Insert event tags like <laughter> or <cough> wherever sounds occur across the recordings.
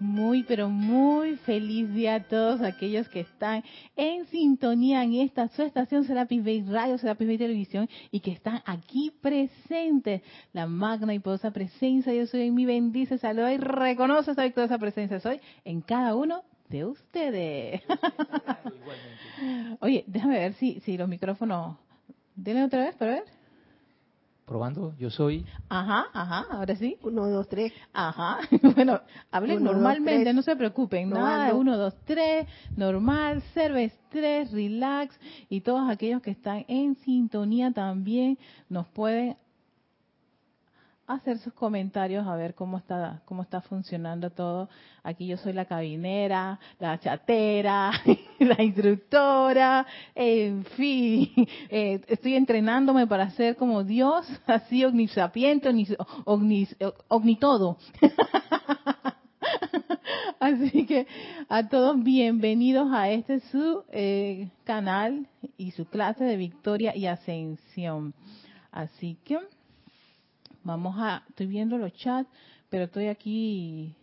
Muy, pero muy feliz día a todos aquellos que están en sintonía en esta su estación Serapis Bay Radio, Serapis Bay Televisión y que están aquí presentes. La magna y poderosa presencia, yo soy en mi bendice, saluda y reconoce esa victoriosa presencia. Soy en cada uno de ustedes. <laughs> Oye, déjame ver si, si los micrófonos... Denle otra vez para ver. Probando, yo soy. Ajá, ajá, ahora sí. Uno, dos, tres. Ajá. <laughs> Bueno, hablen Uno, normalmente, no se preocupen. Nada de Probando. uno, dos, tres, normal, cero estrés, relax. Y todos aquellos que están en sintonía también nos pueden hacer sus comentarios a ver cómo está cómo está funcionando todo. Aquí yo soy la cabinera, la chatera, <laughs> la instructora, en fin, <laughs> eh, estoy entrenándome para ser como Dios, <laughs> así omnisapiente, omnis, omnitodo. Así que a todos bienvenidos a este su eh, canal y su clase de victoria y ascensión. Así que vamos a, estoy viendo los chats, pero estoy aquí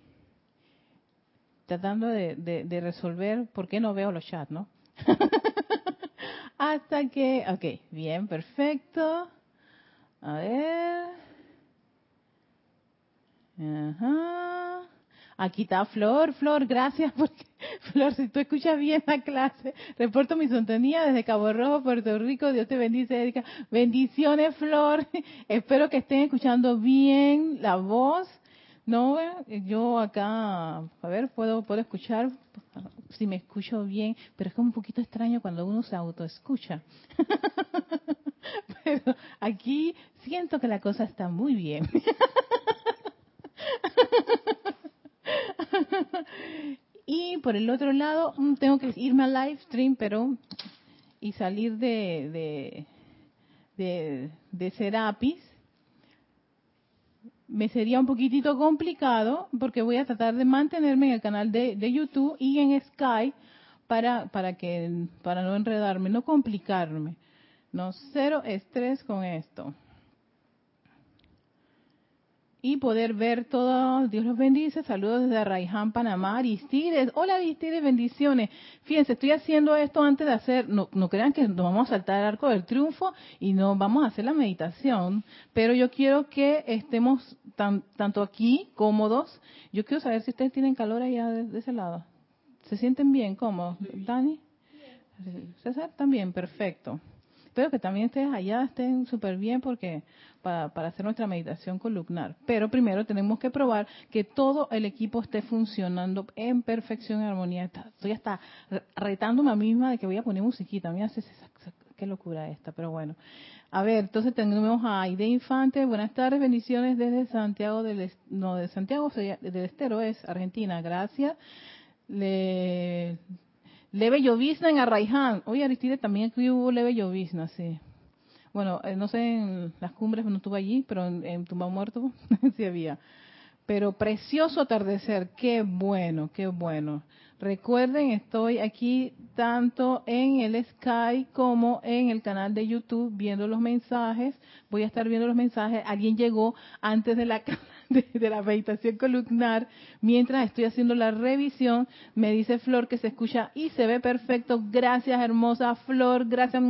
tratando de, de- resolver por qué no veo los chats, ¿no? <laughs> Hasta que, ok, bien, perfecto. A ver. Ajá. Aquí está Flor, Flor, gracias porque <laughs> Flor, si tú escuchas bien la clase, reporto mi sintonía desde Cabo Rojo, Puerto Rico. Dios te bendice, Erika. Bendiciones, Flor. <laughs> Espero que estén escuchando bien la voz. No, yo acá, a ver, puedo, puedo escuchar si me escucho bien, pero es como un poquito extraño cuando uno se autoescucha. <laughs> pero aquí siento que la cosa está muy bien. <laughs> y por el otro lado, mm, tengo que irme al live stream, pero y salir de de, de, Serapis me sería un poquitito complicado porque voy a tratar de mantenerme en el canal de, de YouTube y en Sky para para que para no enredarme, no complicarme. No cero estrés con esto. Y poder ver todo, Dios los bendice. Saludos desde Arraiján, Panamá. Aristides, hola Aristides, bendiciones. Fíjense, estoy haciendo esto antes de hacer, no, no crean que nos vamos a saltar el arco del triunfo y no vamos a hacer la meditación, pero yo quiero que estemos tan- tanto aquí cómodos. Yo quiero saber si ustedes tienen calor allá de, de ese lado. ¿Se sienten bien? ¿Cómo? ¿Dani? César también, perfecto. Espero que también ustedes allá estén súper bien porque para, hacer nuestra meditación columnar. Pero primero tenemos que probar que todo el equipo esté funcionando en perfección y armonía. Estoy hasta re- retándome a mí misma de que voy a poner musiquita. Mira, qué locura esta, pero bueno. A ver, entonces tenemos a Aide Infante. Buenas tardes, bendiciones desde Santiago del no de Santiago del Estero es Argentina. Gracias. Le, leve llovizna en Arraiján. Oye, Aristide, también aquí hubo leve llovizna, sí. Bueno, eh, no sé en las cumbres, no estuve allí, pero en, en Tumba Muerto <laughs> sí había. Pero precioso atardecer, qué bueno, qué bueno. Recuerden, estoy aquí tanto en el Sky como en el canal de YouTube viendo los mensajes. Voy a estar viendo los mensajes. Alguien llegó antes de la <laughs> <laughs> de, la meditación columnar. Mientras estoy haciendo la revisión, me dice Flor que se escucha y se ve perfecto. Gracias, hermosa Flor. Gracias.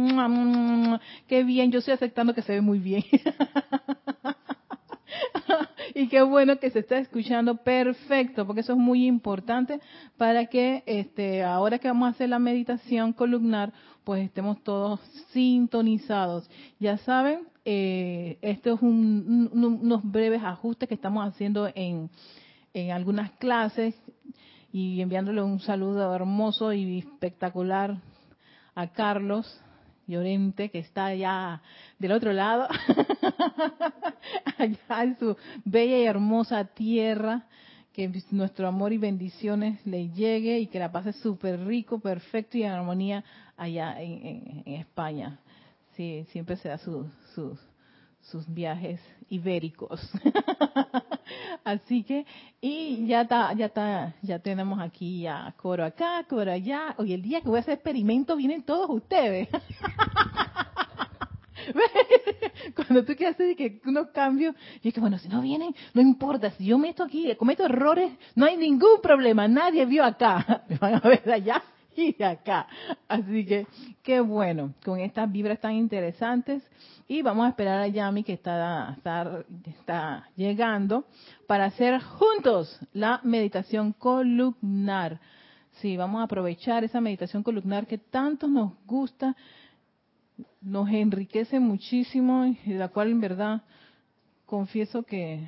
Qué bien. Yo estoy aceptando que se ve muy bien. <laughs> y qué bueno que se está escuchando perfecto, porque eso es muy importante para que este ahora que vamos a hacer la meditación columnar, pues estemos todos sintonizados. Ya saben, eh, esto es un- un- unos breves ajustes que estamos haciendo en, en algunas clases y enviándole un saludo hermoso y espectacular a Carlos Llorente, que está allá del otro lado, <laughs> allá en su bella y hermosa tierra, que nuestro amor y bendiciones le llegue y que la pase súper rico, perfecto y en armonía allá en, en- España. Sí, siempre se da su- sus sus viajes ibéricos. <laughs> Así que, y ya está, ya está, ya tenemos aquí ya coro acá, coro allá. Hoy el día que voy a hacer experimento vienen todos ustedes. <laughs> cuando tú quieres hacer que unos cambios, y es que bueno, si no vienen, no importa, si yo meto aquí, cometo errores, no hay ningún problema, nadie vio acá, <laughs> me van a ver allá y de acá. Así que qué bueno, con estas vibras tan interesantes. Y vamos a esperar a Yami que está, está, está llegando para hacer juntos la meditación columnar. Sí, vamos a aprovechar esa meditación columnar que tanto nos gusta, nos enriquece muchísimo y la cual en verdad confieso que,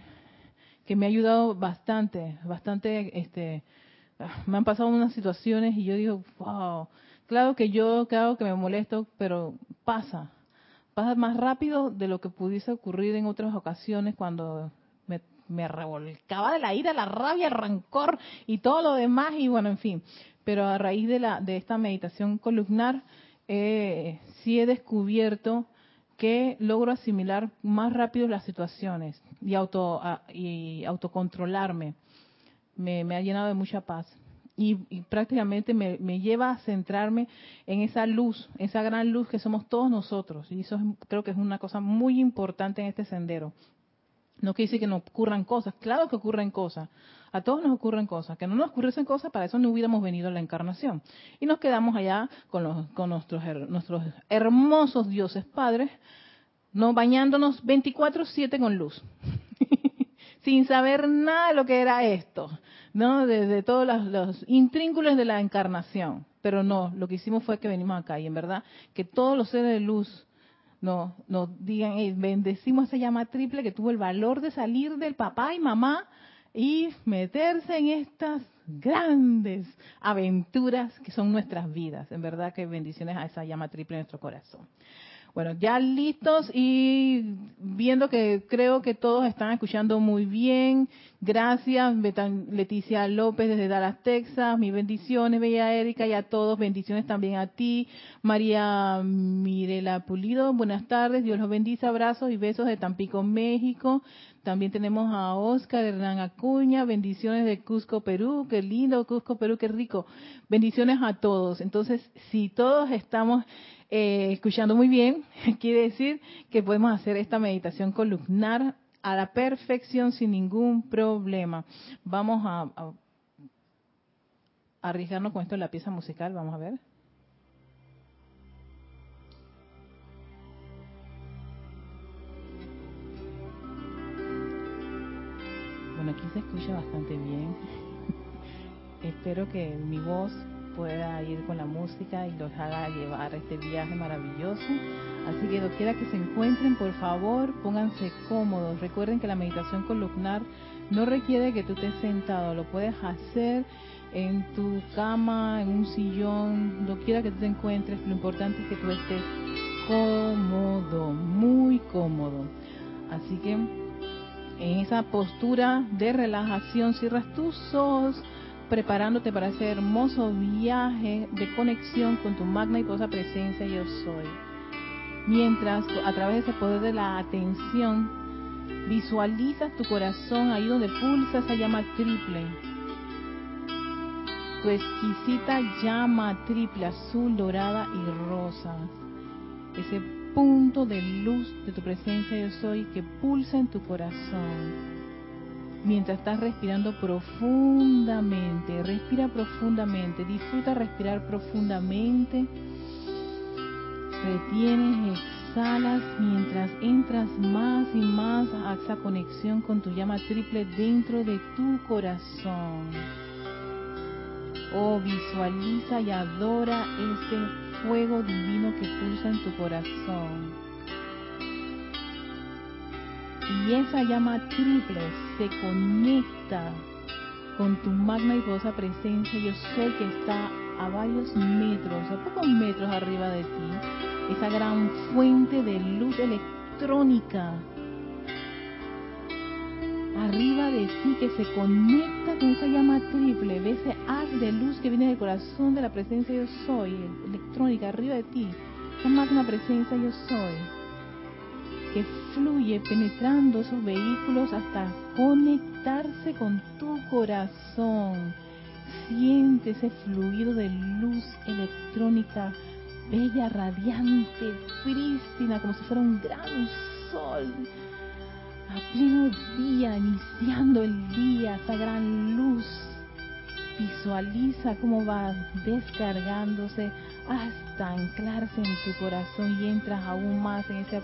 que me ha ayudado bastante, bastante este, me han pasado unas situaciones y yo digo, wow, claro que yo, claro que me molesto, pero pasa, pasa más rápido de lo que pudiese ocurrir en otras ocasiones cuando me, revolcaba de la ira, la rabia, el rancor y todo lo demás y bueno, en fin. Pero a raíz de, la, de esta meditación columnar, eh, sí he descubierto que logro asimilar más rápido las situaciones y, auto, y autocontrolarme me, ha llenado de mucha paz. Y, prácticamente me, lleva a centrarme en esa luz, esa gran luz que somos todos nosotros. Y eso creo que es una cosa muy importante en este sendero. No quiere decir que no ocurran cosas, claro que ocurren cosas, a todos nos ocurren cosas, que no nos ocurriesen cosas, para eso no hubiéramos venido a la encarnación. Y nos quedamos allá con, los, con nuestros, nuestros hermosos dioses padres, no bañándonos 24/7 con luz. Sin saber nada de lo que era esto, ¿no? De, todos los, los, intrínculos de la encarnación. Pero no, lo que hicimos fue que venimos acá y en verdad que todos los seres de luz no, nos digan, bendecimos esa llama triple que tuvo el valor de salir del papá y mamá y meterse en estas grandes aventuras que son nuestras vidas. En verdad que bendiciones a esa llama triple en nuestro corazón. Bueno, ya listos y viendo que creo que todos están escuchando muy bien. Gracias, Leticia López desde Dallas, Texas. Mis bendiciones, Bella Erika, y a todos. Bendiciones también a ti. María Mirela Pulido, buenas tardes. Dios los bendice. Abrazos y besos de Tampico, México. También tenemos a Oscar Hernán Acuña, bendiciones de Cusco, Perú, qué lindo Cusco, Perú, qué rico. Bendiciones a todos. Entonces, si todos estamos eh, escuchando muy bien, <laughs> quiere decir que podemos hacer esta meditación columnar a la perfección sin ningún problema. Vamos a, arriesgarnos con esto en la pieza musical, vamos a ver. Bueno, aquí se escucha bastante bien. <laughs> Espero que mi voz pueda ir con la música y los haga llevar este viaje maravilloso. Así que quiera que se encuentren, por favor, pónganse cómodos. Recuerden que la meditación columnar no requiere que tú estés sentado, lo puedes hacer en tu cama, en un sillón, lo quiera que tú te encuentres, lo importante es que tú estés cómodo, muy cómodo. Así que en esa postura de relajación cierras tus ojos preparándote para ese hermoso viaje de conexión con tu magna y poderosa presencia yo soy. Mientras a través de ese poder de la atención visualizas tu corazón ahí donde pulsa esa llama triple. Tu exquisita llama triple, azul, dorada y rosa. Ese punto de luz de tu presencia yo soy que pulsa en tu corazón mientras estás respirando profundamente. Respira profundamente, disfruta respirar profundamente. Retienes, exhalas mientras entras más y más a esa conexión con tu llama triple dentro de tu corazón. Oh, visualiza y adora ese fuego divino que pulsa en tu corazón y esa llama triple se conecta con tu magna y poderosa presencia. Yo soy que está a varios metros, a pocos metros arriba de ti. Esa gran fuente de luz electrónica arriba de ti que se conecta con esa llama triple. Ve ese haz de luz que viene del corazón de la presencia yo soy, electrónica, arriba de ti. Esa magna presencia yo soy que fluye penetrando esos vehículos hasta conectarse con tu corazón. Siente ese fluido de luz electrónica bella, radiante, prístina, como si fuera un gran sol a pleno día, iniciando el día, esa gran luz. Visualiza cómo va descargándose hasta anclarse en tu corazón y entras aún más en ese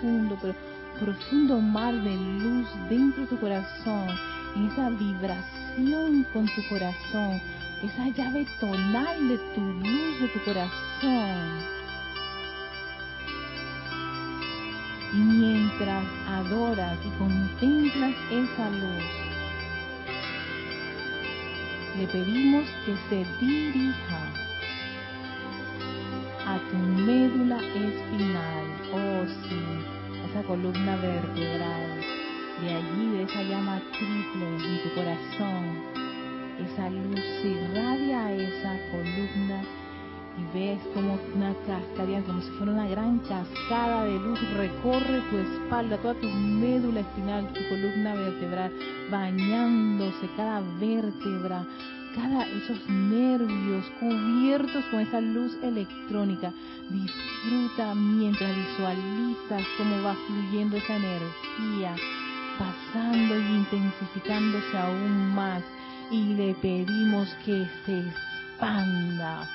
profundo, mar de luz dentro de tu corazón, en esa vibración con tu corazón, esa llave tonal de tu luz de tu corazón. Y mientras adoras y contemplas esa luz, le pedimos que se dirija a tu médula espinal, oh sí, esa columna vertebral, de allí, de esa llama triple en tu corazón, esa luz se irradia a esa columna y ves como una cascada, como si fuera una gran cascada de luz, recorre tu espalda, toda tu médula espinal, tu columna vertebral, bañándose cada vértebra, esos nervios cubiertos con esa luz electrónica. Disfruta mientras visualizas cómo va fluyendo esa energía, pasando y intensificándose aún más. Y le pedimos que se expanda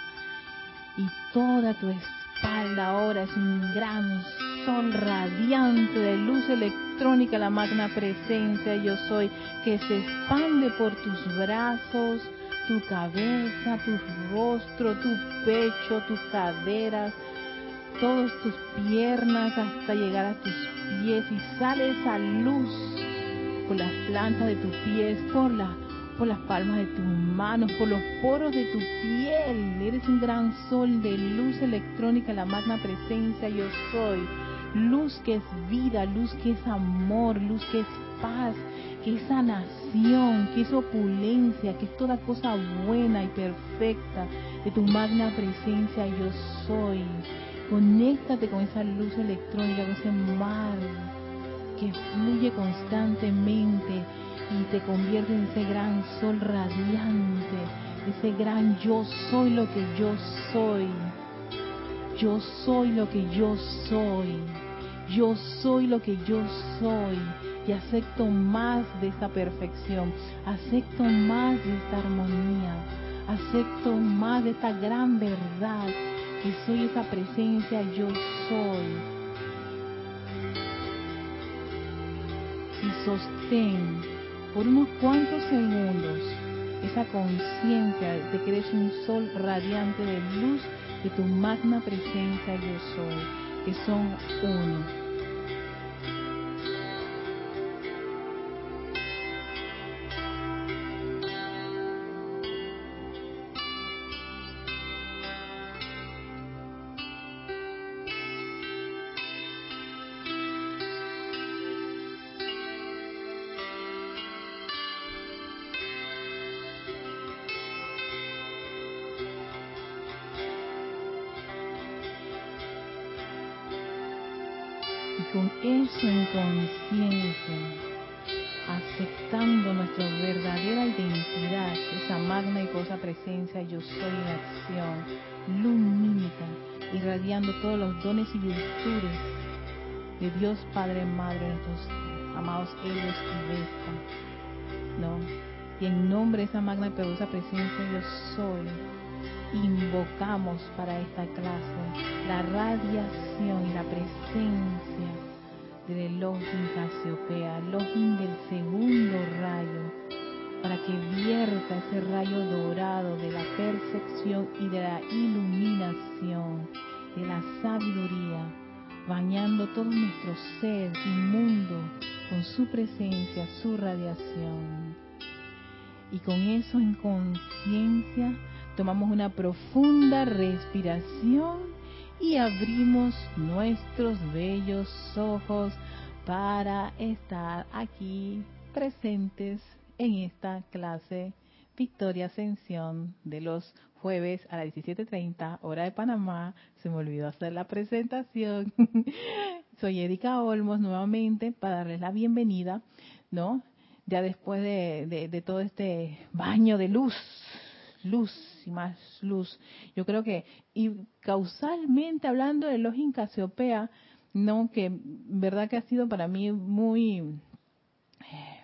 y toda tu espalda ahora es un gran sol radiante de luz electrónica, la magna presencia yo soy, que se expande por tus brazos, tu cabeza, tu rostro, tu pecho, tus caderas, todas tus piernas hasta llegar a tus pies y sale esa luz por las plantas de tus pies, por la por las palmas de tus manos, por los poros de tu piel. Eres un gran sol de luz electrónica, la magna presencia yo soy. Luz que es vida, luz que es amor, luz que es paz, que es sanación, que es opulencia, que es toda cosa buena y perfecta de tu magna presencia yo soy. Conéctate con esa luz electrónica, con ese mar que fluye constantemente y te convierte en ese gran sol radiante, ese gran yo soy lo que yo soy. Yo soy lo que yo soy. Yo soy lo que yo soy. Y acepto más de esta perfección. Acepto más de esta armonía. Acepto más de esta gran verdad. Que soy esa presencia yo soy. Y sostén por unos cuantos segundos esa conciencia de que eres un sol radiante de luz de tu magna presencia yo soy, que son uno. Eso en conciencia, aceptando nuestra verdadera identidad, esa magna y cosa presencia, yo soy en acción, lumínica, irradiando todos los dones y virtudes de Dios Padre, Madre, nuestros amados Helios y Vesta, ¿no? Y en nombre de esa magna y poderosa presencia, yo soy, invocamos para esta clase la radiación y la presencia del Elohim Casiopea, Elohim del segundo rayo, para que vierta ese rayo dorado de la percepción y de la iluminación, de la sabiduría, bañando todo nuestro ser inmundo con su presencia, su radiación. Y con eso en conciencia tomamos una profunda respiración y abrimos nuestros bellos ojos para estar aquí presentes en esta clase Victoria Ascensión de los jueves a las 17.30 hora de Panamá. Se me olvidó hacer la presentación. <laughs> Soy Erika Olmos nuevamente para darles la bienvenida, ¿no? Ya después de, de todo este baño de luz luz y más luz. Yo creo que, y causalmente hablando de los Casiopea, no, que verdad que ha sido para mí muy,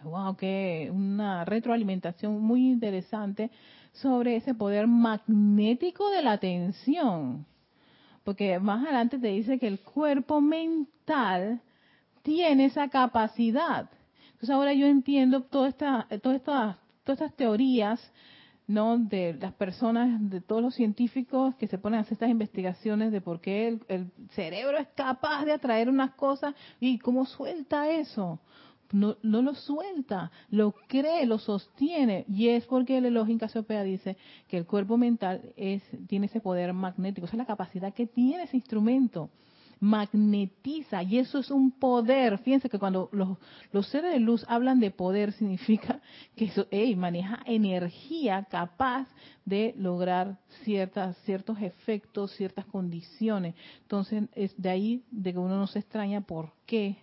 wow, que una retroalimentación muy interesante sobre ese poder magnético de la atención. Porque más adelante te dice que el cuerpo mental tiene esa capacidad. Entonces ahora yo entiendo toda esta, toda esta, todas estas teorías ¿no? de las personas, de todos los científicos que se ponen a hacer estas investigaciones de por qué el, cerebro es capaz de atraer unas cosas y cómo suelta eso no, no lo suelta, lo cree, lo sostiene. Y es porque el Elohim Casiopea dice que el cuerpo mental es, tiene ese poder magnético, esa es la capacidad que tiene ese instrumento. Magnetiza, y eso es un poder. Fíjense que cuando los, seres de luz hablan de poder, <laughs> significa que eso, maneja energía capaz de lograr ciertas, ciertos efectos, ciertas condiciones. Entonces, es de ahí de que uno no se extraña por qué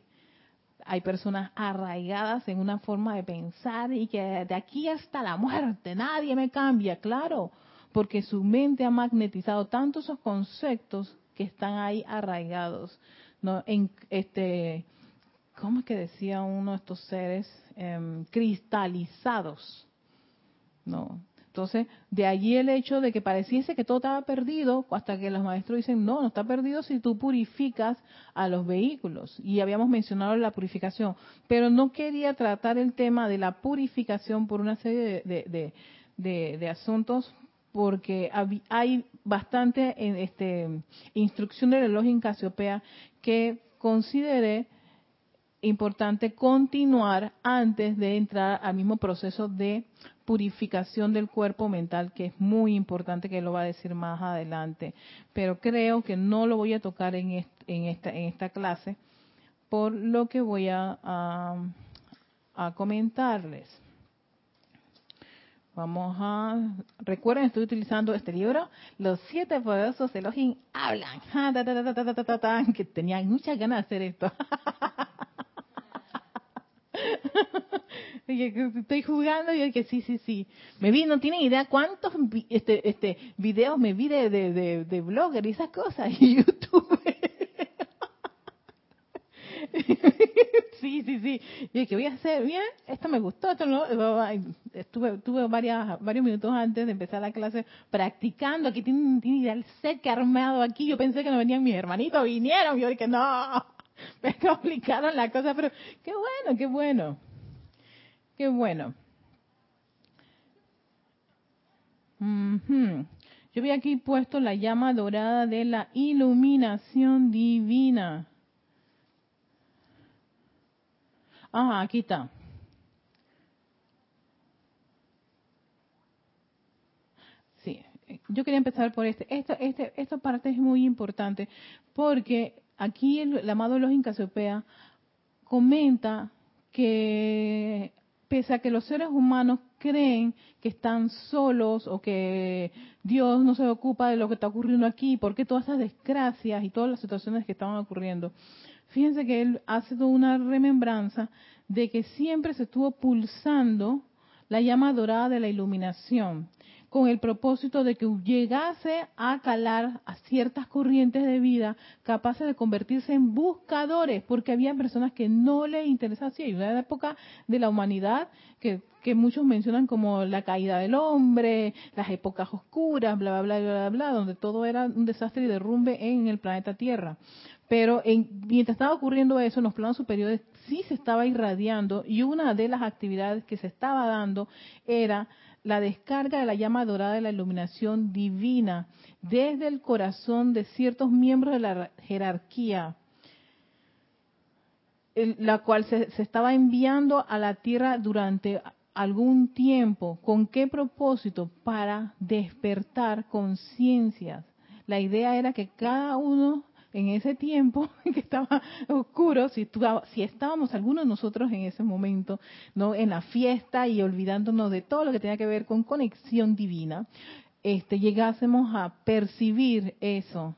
hay personas arraigadas en una forma de pensar y que de aquí hasta la muerte nadie me cambia, claro, porque su mente ha magnetizado tanto esos conceptos que están ahí arraigados, no, en este, ¿cómo es que decía uno de estos seres eh, cristalizados? No, entonces, de allí el hecho de que pareciese que todo estaba perdido, hasta que los maestros dicen, no, no está perdido si tú purificas a los vehículos. Y habíamos mencionado la purificación, pero no quería tratar el tema de la purificación por una serie de, de, asuntos, porque hay bastante este, instrucción del reloj en Casiopea que consideré importante continuar antes de entrar al mismo proceso de purificación del cuerpo mental, que es muy importante, que lo va a decir más adelante. Pero creo que no lo voy a tocar en, esta, en esta clase, por lo que voy a, comentarles. Vamos a... Recuerden, estoy utilizando este libro, Los siete poderosos Elohim hablan. Que tenían muchas ganas de hacer esto. <laughs> estoy jugando y yo que sí, sí, sí. Me vi, no tienen idea cuántos este, este, videos me vi de, de, de, blogger y esas cosas <laughs> y YouTube. <laughs> sí, sí, sí. Y que voy a hacer bien, esto me gustó, esto no. Estuve, estuve varias, varios minutos antes de empezar la clase practicando. Aquí idea el set armado aquí. Yo pensé que no venían mis hermanitos, vinieron. Yo dije, no, <laughs> me complicaron la cosa, pero qué bueno, qué bueno. Qué bueno. Yo vi aquí puesto la llama dorada de la iluminación divina. Ah, aquí está. Sí, yo quería empezar por este. Esta, este, esta parte es muy importante porque aquí el, el amado los Casiopea comenta que pese a que los seres humanos creen que están solos o que Dios no se ocupa de lo que está ocurriendo aquí, porque todas esas desgracias y todas las situaciones que estaban ocurriendo, fíjense que él hace toda una remembranza de que siempre se estuvo pulsando la llama dorada de la iluminación con el propósito de que llegase a calar a ciertas corrientes de vida capaces de convertirse en buscadores, porque había personas que no les interesaba. Sí, hay una época de la humanidad que, que muchos mencionan como la caída del hombre, las épocas oscuras, bla, bla, bla, bla, bla, donde todo era un desastre y derrumbe en el planeta Tierra. Pero en, mientras estaba ocurriendo eso, en los planos superiores sí se estaba irradiando y una de las actividades que se estaba dando era la descarga de la llama dorada de la iluminación divina desde el corazón de ciertos miembros de la jerarquía, la cual se, se estaba enviando a la tierra durante algún tiempo. ¿Con qué propósito? Para despertar conciencias. La idea era que cada uno en ese tiempo <laughs> que estaba oscuro, si, si estábamos algunos de nosotros en ese momento, no en la fiesta y olvidándonos de todo lo que tenía que ver con conexión divina, este, llegásemos a percibir eso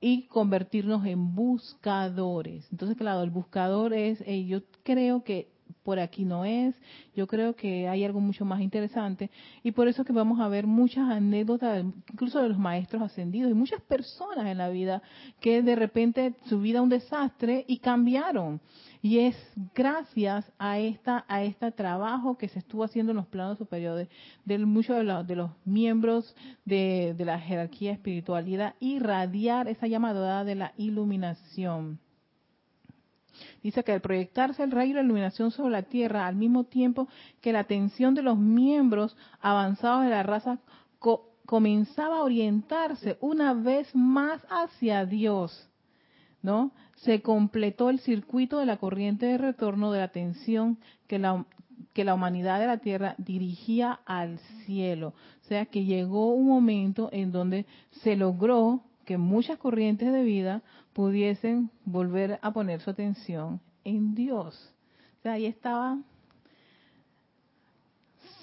y convertirnos en buscadores. Entonces, claro, el buscador es, eh, yo creo que por aquí no es. Yo creo que hay algo mucho más interesante y por eso que vamos a ver muchas anécdotas, incluso de los maestros ascendidos y muchas personas en la vida que de repente su vida un desastre y cambiaron. Y es gracias a esta a este trabajo que se estuvo haciendo en los planos superiores de muchos de los, de los miembros de, de la jerarquía espiritualidad irradiar esa llamada de la iluminación. Dice que al proyectarse el rayo de la iluminación sobre la Tierra, al mismo tiempo que la atención de los miembros avanzados de la raza comenzaba a orientarse una vez más hacia Dios, ¿no? Se completó el circuito de la corriente de retorno de la atención que la, que la humanidad de la Tierra dirigía al cielo. O sea que llegó un momento en donde se logró que muchas corrientes de vida pudiesen volver a poner su atención en Dios. O sea, ahí estaba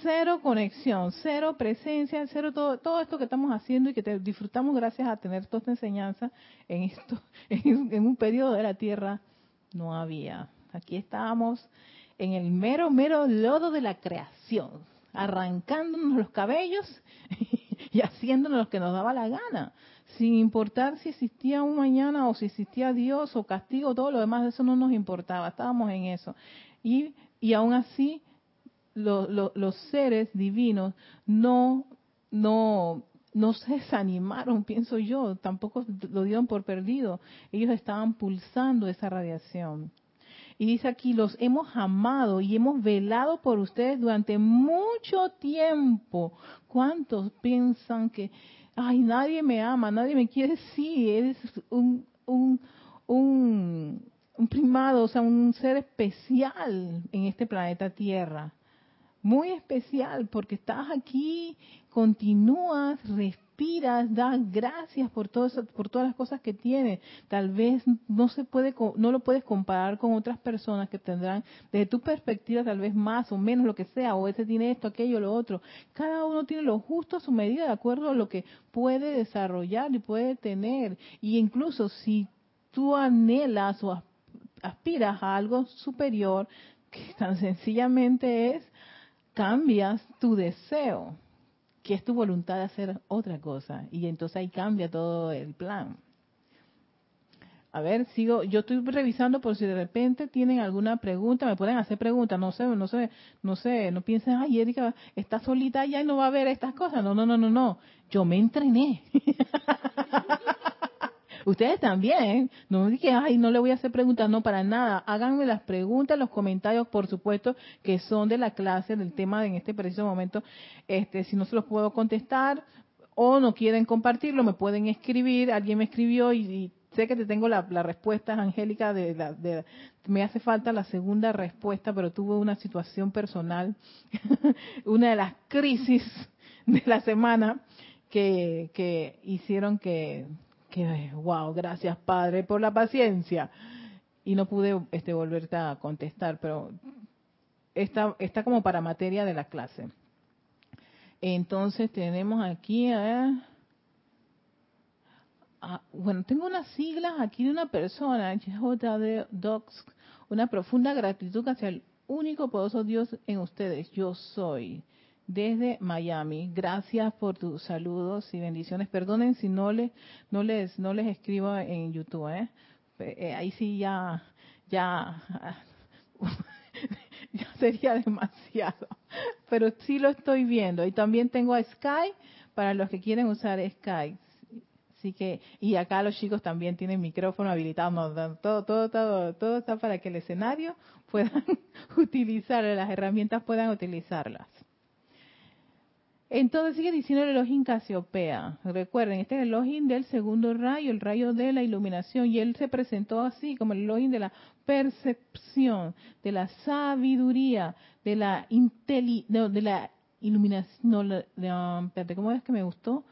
cero conexión, cero presencia, cero todo, todo esto que estamos haciendo y que te disfrutamos gracias a tener toda esta enseñanza en esto, <laughs> en, un periodo de la tierra, no había. Aquí estábamos en el mero, mero lodo de la creación, arrancándonos los cabellos <laughs> y haciéndonos lo que nos daba la gana sin importar si existía un mañana o si existía Dios o castigo, todo lo demás, eso no nos importaba, estábamos en eso. Y, y aún así, los seres divinos no, no, no se desanimaron, <laughs> pienso yo, tampoco lo dieron por perdido. Ellos estaban pulsando esa radiación. Y dice aquí, los hemos amado y hemos velado por ustedes durante mucho tiempo. ¿Cuántos piensan que ay, nadie me ama, nadie me quiere, sí, eres un, un, un, un primado, o sea, un ser especial en este planeta Tierra. Muy especial porque estás aquí, continúas, respiras das gracias por todo por todas las cosas que tienes. Tal vez no se puede, no lo puedes comparar con otras personas que tendrán desde tu perspectiva tal vez más o menos lo que sea, o ese tiene esto, aquello, lo otro. Cada uno tiene lo justo a su medida de acuerdo a lo que puede desarrollar y puede tener. Y incluso si tú anhelas o aspiras a algo superior, que tan sencillamente es cambias tu deseo que es tu voluntad de hacer otra cosa. Y entonces ahí cambia todo el plan. A ver, sigo, yo estoy revisando por si de repente tienen alguna pregunta, me pueden hacer preguntas, no sé, no sé, no sé, no piensen, ay, Erika está solita allá y no va a ver estas cosas. No, no, no, no, no. Yo me entrené. <laughs> Ustedes también, no dije, ay, no le voy a hacer preguntas, no, para nada. Háganme las preguntas, los comentarios, por supuesto, que son de la clase, del tema en este preciso momento. Este, si no se los puedo contestar o no quieren compartirlo, me pueden escribir. Alguien me escribió y, sé que te tengo la, respuesta, Angélica, de, de, me hace falta la segunda respuesta, pero tuve una situación personal, <laughs> una de las crisis de la semana que, que hicieron que que, wow, gracias Padre por la paciencia. Y no pude este, volverte a contestar, pero está, está como para materia de la clase. Entonces tenemos aquí, bueno, tengo unas siglas aquí de una persona, JD una profunda gratitud hacia el único poderoso Dios en ustedes, yo soy desde Miami. Gracias por tus saludos y bendiciones. Perdonen si no les no les no les escribo en YouTube, ¿eh? eh ahí sí ya ya <laughs> ya sería demasiado. Pero sí lo estoy viendo y también tengo a Sky para los que quieren usar Sky. Así que y acá los chicos también tienen micrófono habilitado, todo todo todo todo está para que el escenario puedan <laughs> utilizar las herramientas puedan utilizarlas. Entonces sigue diciendo el Elohim Casiopea. Recuerden, este es el Elohim del segundo rayo, el rayo de la iluminación. Y él se presentó así como el Elohim de la percepción, de la sabiduría, de la inteligencia, de la iluminación. No, ¿cómo es que me gustó?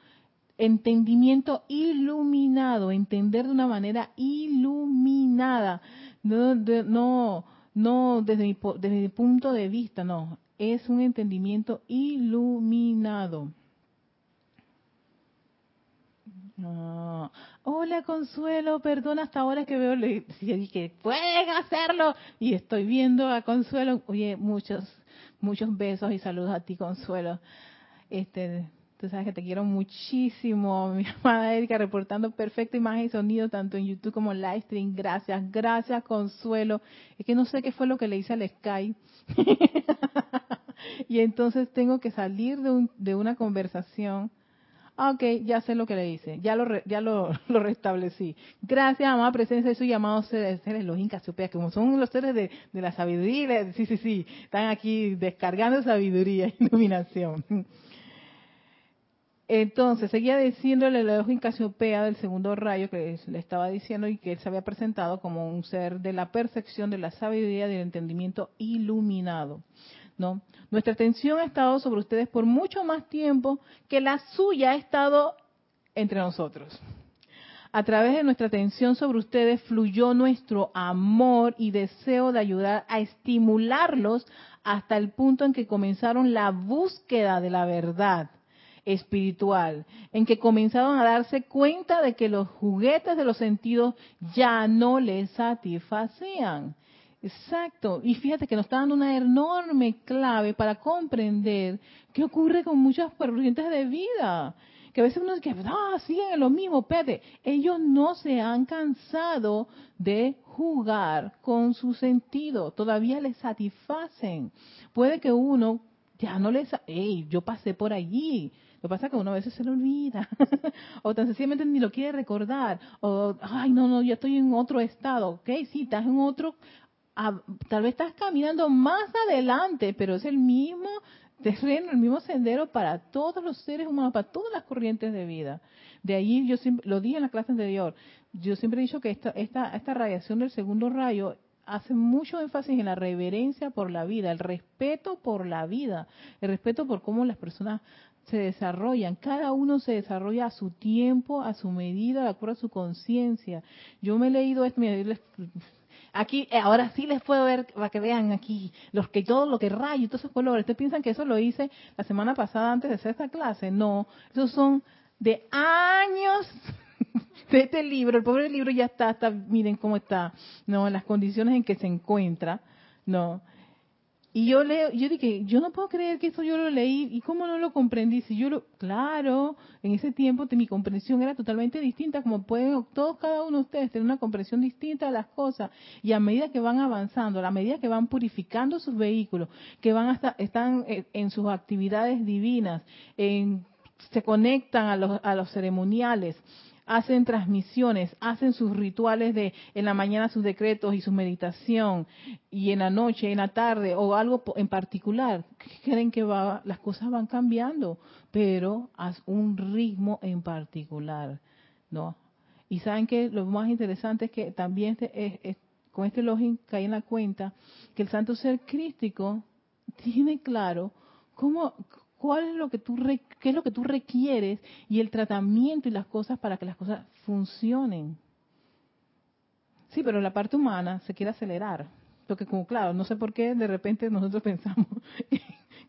Entendimiento iluminado, entender de una manera iluminada. No, no, no desde mi, desde mi punto de vista, no es un entendimiento iluminado. Ah, hola Consuelo, perdona hasta ahora que veo, le dije, pueden hacerlo. Y estoy viendo a Consuelo, oye, muchos, muchos besos y saludos a ti, Consuelo. Este, tú sabes que te quiero muchísimo, <laughs> mi amada Erika, reportando perfecta imagen y sonido tanto en YouTube como en Livestream. Gracias, gracias, Consuelo. Es que no sé qué fue lo que le hice al Skype. <laughs> y entonces tengo que salir de, un, de una conversación Ah, ok, ya sé lo que le hice, ya lo ya <laughs> lo, restablecí. Gracias, amada presencia de su llamado seres, seres los incas que como son los seres de, de la sabiduría, sí, sí, sí, están aquí descargando sabiduría iluminación. Entonces, seguía diciéndole el ojo Casiopea del segundo rayo que le estaba diciendo y que él se había presentado como un ser de la percepción, de la sabiduría, del entendimiento iluminado. ¿no? Nuestra atención ha estado sobre ustedes por mucho más tiempo que la suya ha estado entre nosotros. A través de nuestra atención sobre ustedes fluyó nuestro amor y deseo de ayudar a estimularlos hasta el punto en que comenzaron la búsqueda de la verdad espiritual, en que comenzaron a darse cuenta de que los juguetes de los sentidos ya no les satisfacían Exacto. Y fíjate que nos está dando una enorme clave para comprender qué ocurre con muchas corrientes de vida. Que a veces uno dice, ah, siguen en lo mismo, espérate. Ellos no se han cansado de jugar con su sentido. Todavía les satisfacen. Puede que uno ya no les... Hey, yo pasé por allí. Lo que pasa es que uno a veces se lo olvida. <laughs> o tan sencillamente ni lo quiere recordar. O, ay, no, no, yo estoy en otro estado. Ok, sí, estás en otro tal vez estás caminando más adelante, pero es el mismo terreno, el mismo sendero para todos los seres humanos, para todas las corrientes de vida. De ahí yo siempre, lo dije en la clase anterior, yo siempre he dicho que esta, esta, esta radiación del segundo rayo hace mucho énfasis en la reverencia por la vida, el respeto por la vida, el respeto por cómo las personas se desarrollan. Cada uno se desarrolla a su tiempo, a su medida, de acuerdo a su conciencia. Yo me he leído esto, Aquí, eh, ahora sí les puedo ver, para que vean aquí, los que todo lo que rayo, todos esos colores. ¿Ustedes piensan que eso lo hice la semana pasada antes de hacer esta clase? No, esos son de años <laughs> de este libro. El pobre libro ya está, está, miren cómo está, no, las condiciones en que se encuentra, no. Y yo leo, yo dije, yo no puedo creer que eso yo lo leí y cómo no lo comprendí. Si yo lo, claro, en ese tiempo mi comprensión era totalmente distinta, como pueden todos cada uno de ustedes tener una comprensión distinta de las cosas. Y a medida que van avanzando, a medida que van purificando sus vehículos, que van hasta, están en, sus actividades divinas, en, se conectan a los, a los ceremoniales, hacen transmisiones, hacen sus rituales de en la mañana sus decretos y su meditación y en la noche, en la tarde o algo en particular, creen que va, las cosas van cambiando, pero a un ritmo en particular, ¿no? Y saben que lo más interesante es que también este, con este login cae en la cuenta que el santo ser crístico tiene claro cómo, cuál es lo que tú qué es lo que tú requieres y el tratamiento y las cosas para que las cosas funcionen. Sí, pero la parte humana se quiere acelerar. Porque como claro, no sé por qué de repente nosotros <laughs> pensamos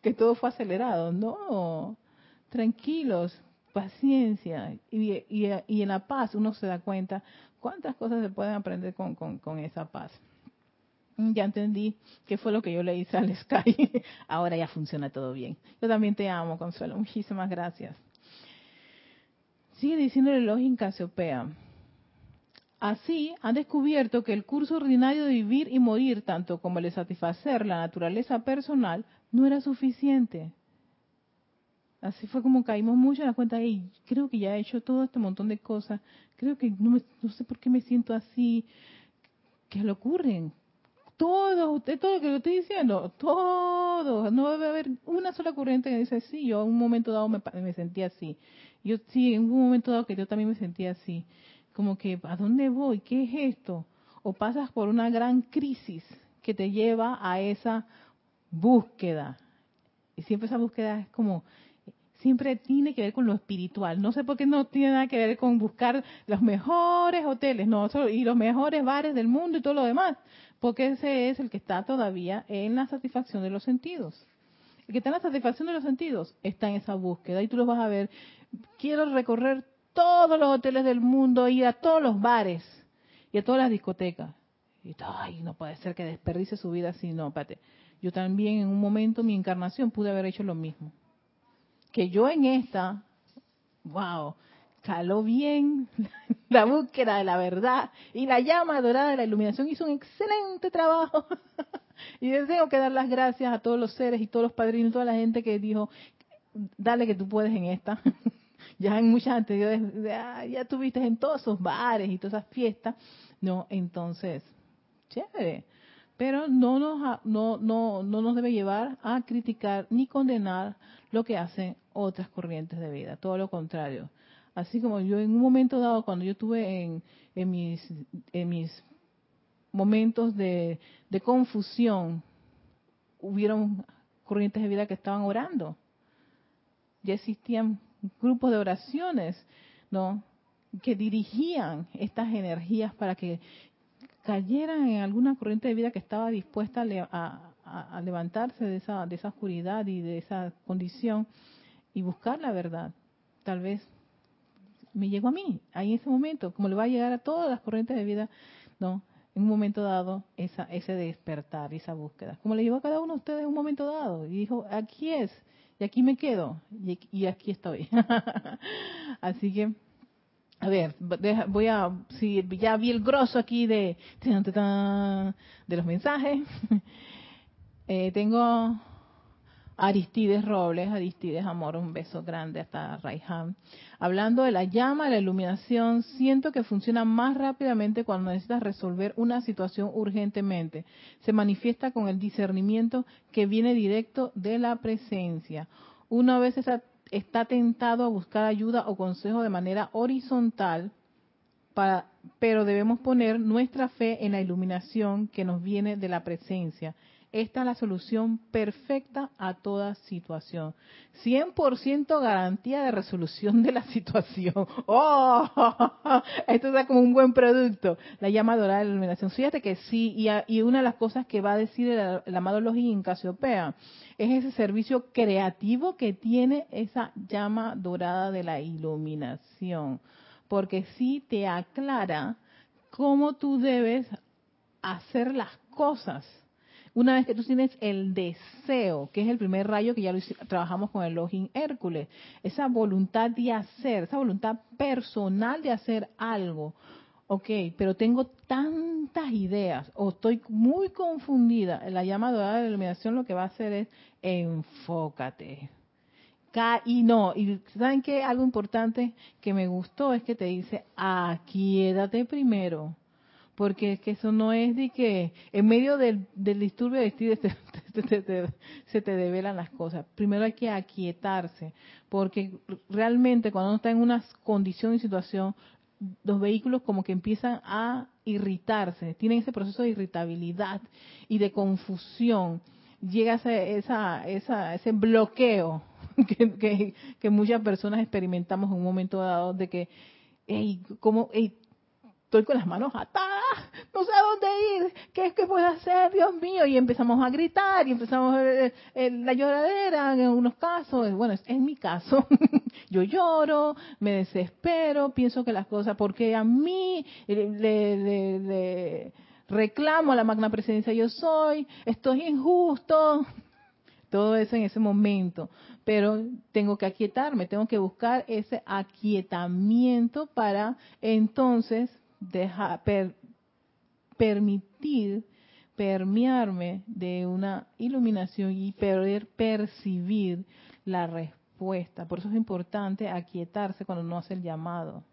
que todo fue acelerado. No, tranquilos, paciencia. Y, y, en la paz uno se da cuenta cuántas cosas se pueden aprender con, con esa paz. Mm, ya entendí qué fue lo que yo le hice al Sky. <laughs> Ahora ya funciona todo bien. Yo también te amo, Consuelo. Muchísimas gracias. Sigue diciendo el en Casiopea. Así han descubierto que el curso ordinario de vivir y morir, tanto como el de satisfacer la naturaleza personal, no era suficiente. Así fue como caímos mucho en la cuenta, y creo que ya he hecho todo este montón de cosas, creo que no, no sé por qué me siento así, ¿qué le ocurren? Todo, usted, todo lo que yo estoy diciendo, todo, no debe haber una sola corriente que dice, sí, yo en un momento dado me, me sentí así. Yo sí, en un momento dado que yo también me sentía así. Como que, ¿a dónde voy? ¿Qué es esto? O pasas por una gran crisis que te lleva a esa búsqueda. Y siempre esa búsqueda es como, siempre tiene que ver con lo espiritual. No sé por qué no tiene nada que ver con buscar los mejores hoteles, no, y los mejores bares del mundo y todo lo demás porque ese es el que está todavía en la satisfacción de los sentidos. El que está en la satisfacción de los sentidos está en esa búsqueda y tú lo vas a ver. Quiero recorrer todos los hoteles del mundo, ir a todos los bares y a todas las discotecas. Y ay, no puede ser que desperdice su vida así, no, pate. Yo también en un momento, mi encarnación, pude haber hecho lo mismo. Que yo en esta, wow, caló bien <laughs> la búsqueda de la verdad y la llama dorada de la iluminación hizo un excelente trabajo. <laughs> y tengo que dar las gracias a todos los seres y todos los padrinos, toda la gente que dijo, dale que tú puedes en esta. <laughs> ya en muchas anteriores, ya, ya tuviste en todos esos bares y todas esas fiestas. No, entonces, chévere. Pero no nos, no, no, no nos debe llevar a criticar ni condenar lo que hacen otras corrientes de vida, todo lo contrario. Así como yo en un momento dado, cuando yo estuve en, en, mis, en mis momentos de, confusión, hubieron corrientes de vida que estaban orando. Ya existían grupos de oraciones, ¿no? Que dirigían estas energías para que cayeran en alguna corriente de vida que estaba dispuesta a, levantarse de esa, de esa oscuridad y de esa condición y buscar la verdad. Tal vez me llegó a mí, ahí en ese momento, como le va a llegar a todas las corrientes de vida, ¿no? En un momento dado, esa, ese despertar, esa búsqueda. Como le llegó a cada uno de ustedes en un momento dado. Y dijo, aquí es, y aquí me quedo, y, y aquí estoy. <laughs> Así que a ver, voy a, si ya vi el grosso aquí de, de los mensajes. <laughs> Eh, tengo Aristides Robles, Aristides Amor, un beso grande hasta Raihan. Hablando de la llama, la iluminación, siento que funciona más rápidamente cuando necesitas resolver una situación urgentemente. Se manifiesta con el discernimiento que viene directo de la presencia. Una vez esa está tentado a buscar ayuda o consejo de manera horizontal, pero debemos poner nuestra fe en la iluminación que nos viene de la presencia. Esta es la solución perfecta a toda situación. 100% garantía de resolución de la <laughs> situación. ¡Oh! Esto es como un buen producto. La llama dorada de la iluminación. Fíjate que sí, y, una de las cosas que va a decir el, el amado Login Casiopea es ese servicio creativo que tiene esa llama dorada de la iluminación, porque sí te aclara cómo tú debes hacer las cosas. Una vez que tú tienes el deseo, que es el primer rayo que ya lo trabajamos con el Login Hércules, esa voluntad de hacer, esa voluntad personal de hacer algo, ok, pero tengo tantas ideas o estoy muy confundida, la llama dorada de la iluminación lo que va a hacer es enfócate. Y no, y ¿saben qué? Algo importante que me gustó es que te dice, aquíédate primero. Porque es que eso no es de que en medio del, disturbio <laughs> de se te develan las cosas. Primero hay que aquietarse, porque realmente cuando uno está en una condición y situación, los vehículos como que empiezan a irritarse, tienen ese proceso de irritabilidad y de confusión. Llega ese, esa, esa, ese bloqueo <laughs> que, que, muchas personas experimentamos en un momento dado de que, hey, ¿cómo, estoy con las manos atadas, no sé a dónde ir, ¿qué es que puedo hacer, Dios mío? Y empezamos a gritar y empezamos a ver eh, la lloradera en unos casos, bueno, en mi caso, <laughs> yo lloro, me desespero, pienso que las cosas, porque a mí le, reclamo a la magna presencia yo soy, esto es injusto, <laughs> todo eso en ese momento, pero tengo que aquietarme, tengo que buscar ese aquietamiento para entonces dejar, permitir permearme de una iluminación y poder percibir la respuesta. Por eso es importante aquietarse cuando no hace el llamado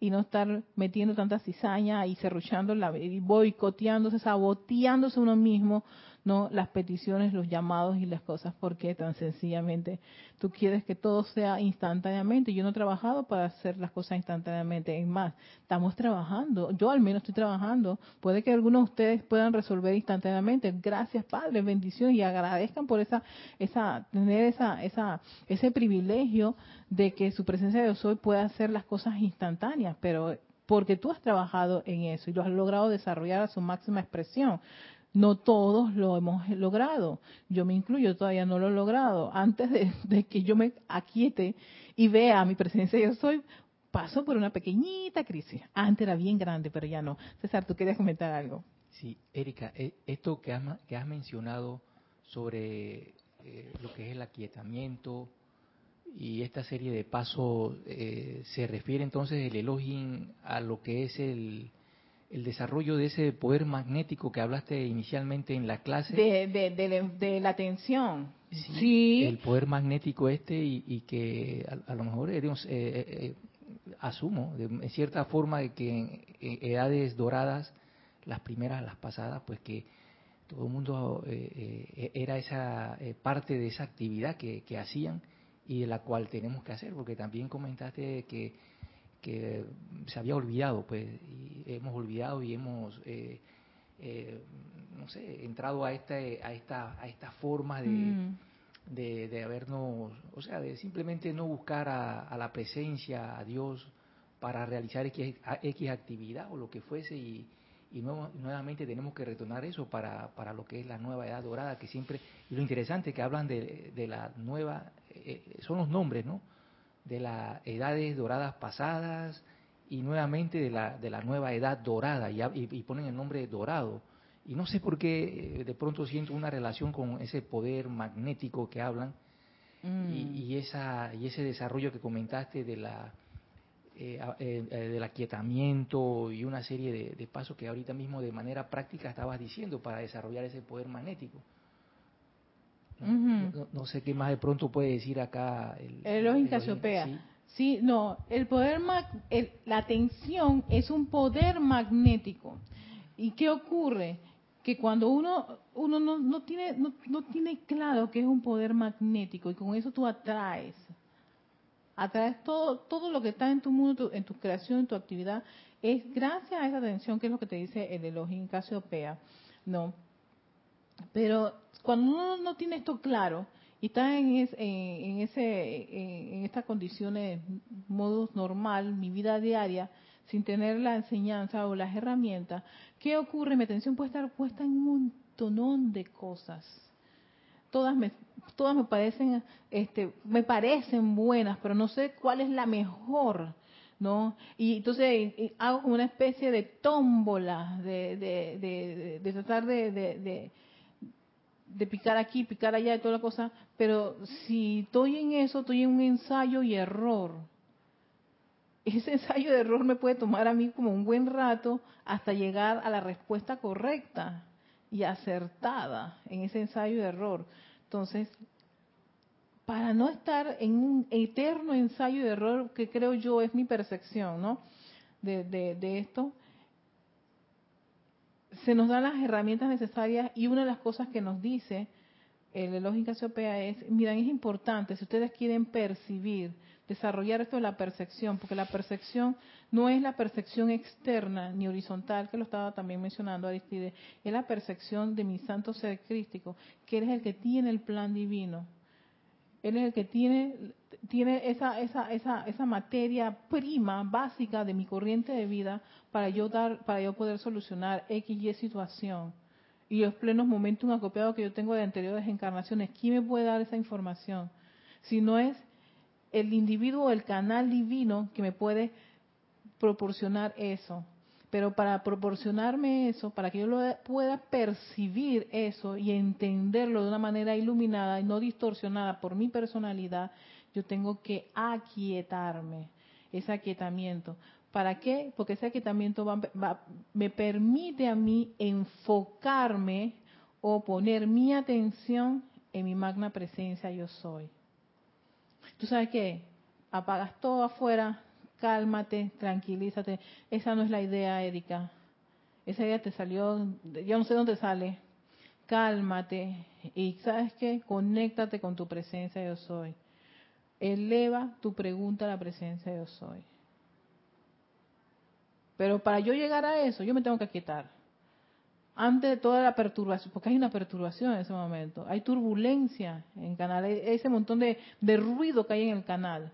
y no estar metiendo tanta cizaña y cerruchando, y boicoteándose, saboteándose uno mismo no las peticiones, los llamados y las cosas, porque tan sencillamente tú quieres que todo sea instantáneamente. Yo no he trabajado para hacer las cosas instantáneamente, es más, estamos trabajando, yo al menos estoy trabajando, puede que algunos de ustedes puedan resolver instantáneamente. Gracias, Padre, bendiciones y agradezcan por esa esa tener esa esa ese privilegio de que su presencia de Dios hoy pueda hacer las cosas instantáneas, pero porque tú has trabajado en eso y lo has logrado desarrollar a su máxima expresión. No todos lo hemos logrado. Yo me incluyo, todavía no lo he logrado. Antes de, que yo me aquiete y vea mi presencia, yo soy, pasó por una pequeñita crisis. Antes era bien grande, pero ya no. César, tú querías comentar algo. Sí, Erika, eh, esto que has, que has mencionado sobre eh, lo que es el aquietamiento y esta serie de pasos, eh, se refiere entonces el Elohim a lo que es el, el desarrollo de ese poder magnético que hablaste inicialmente en la clase. De, de, la atención. Sí, El poder magnético este y, que a, lo mejor, digamos, asumo, de, en cierta forma, de que en edades doradas las primeras, las pasadas, pues que todo el mundo eh, eh, era esa eh, parte de esa actividad que, hacían y de la cual tenemos que hacer, porque también comentaste que, que se había olvidado, pues, y hemos olvidado y hemos, no sé, entrado a esta, a esta, a esta forma de, mm. de, de, habernos, o sea, de simplemente no buscar a, a la presencia, a Dios, para realizar X, X actividad o lo que fuese y y nuevamente tenemos que retornar eso para, para lo que es la nueva edad dorada, que siempre, y lo interesante que hablan de, de la nueva, eh, son los nombres, ¿no? De las edades doradas pasadas y nuevamente de la, de la nueva edad dorada, y, y, ponen el nombre dorado. Y no sé por qué eh, de pronto siento una relación con ese poder magnético que hablan mm. y, y, esa, y ese desarrollo que comentaste de la eh, eh, eh, del aquietamiento y una serie de, pasos que ahorita mismo de manera práctica estabas diciendo para desarrollar ese poder magnético. No, sé qué más de pronto puede decir acá el, el Casiopea. ¿sí? sí, no, el poder, la atención es un poder magnético. ¿Y qué ocurre? Que cuando uno, uno no, no, tiene, no, no tiene claro que es un poder magnético y con eso tú atraes atraes todo, todo lo que está en tu mundo, en tu creación, en tu actividad, es gracias a esa atención que es lo que te dice el Elohim Casiopea, ¿no? Pero cuando uno no tiene esto claro y está en, en, ese, en, estas condiciones, modo normal, mi vida diaria, sin tener la enseñanza o las herramientas, ¿qué ocurre? Mi atención puede estar puesta en un montón de cosas todas me, todas me parecen, este, me parecen buenas, pero no sé cuál es la mejor, ¿no? Y entonces hago como una especie de tómbola, de, de, de, tratar de, de, de, picar aquí, picar allá y toda la cosa, pero si estoy en eso, estoy en un ensayo y error. Ese <laughs> ensayo de error me puede tomar a mí como un buen rato hasta llegar a la respuesta correcta y acertada en ese ensayo de error. Entonces, para no estar en un eterno ensayo de error, que creo yo es mi percepción, ¿no? De, de, esto, se nos dan las herramientas necesarias y una de las cosas que nos dice el lógica Casiopea es, miren, es importante, si ustedes quieren percibir desarrollar esto de la percepción, porque la percepción no es la percepción externa ni horizontal, que lo estaba también mencionando Aristide, es la percepción de mi santo ser crístico, que él es el que tiene el plan divino. Él es el que tiene, tiene esa, esa, esa, esa materia prima, básica de mi corriente de vida para yo dar, para yo poder solucionar X y situación. Y los plenos momentos acopiados que yo tengo de anteriores encarnaciones, ¿quién me puede dar esa información? Si no es el individuo, el canal divino que me puede proporcionar eso. Pero para proporcionarme eso, para que yo lo pueda percibir eso y entenderlo de una manera iluminada y no distorsionada por mi personalidad, yo tengo que aquietarme, ese aquietamiento. ¿Para qué? Porque ese aquietamiento me permite a mí enfocarme o poner mi atención en mi magna presencia yo soy. ¿Tú sabes qué? Apagas todo afuera, cálmate, tranquilízate. Esa no es la idea, Erika. Esa idea te salió, yo no sé dónde sale. Cálmate y ¿sabes qué? Conéctate con tu presencia yo soy. Eleva tu pregunta a la presencia yo soy. Pero para yo llegar a eso, yo me tengo que quitar. Antes de toda la perturbación, porque hay una perturbación en ese momento, hay turbulencia en el canal, ese montón de, ruido que hay en el canal,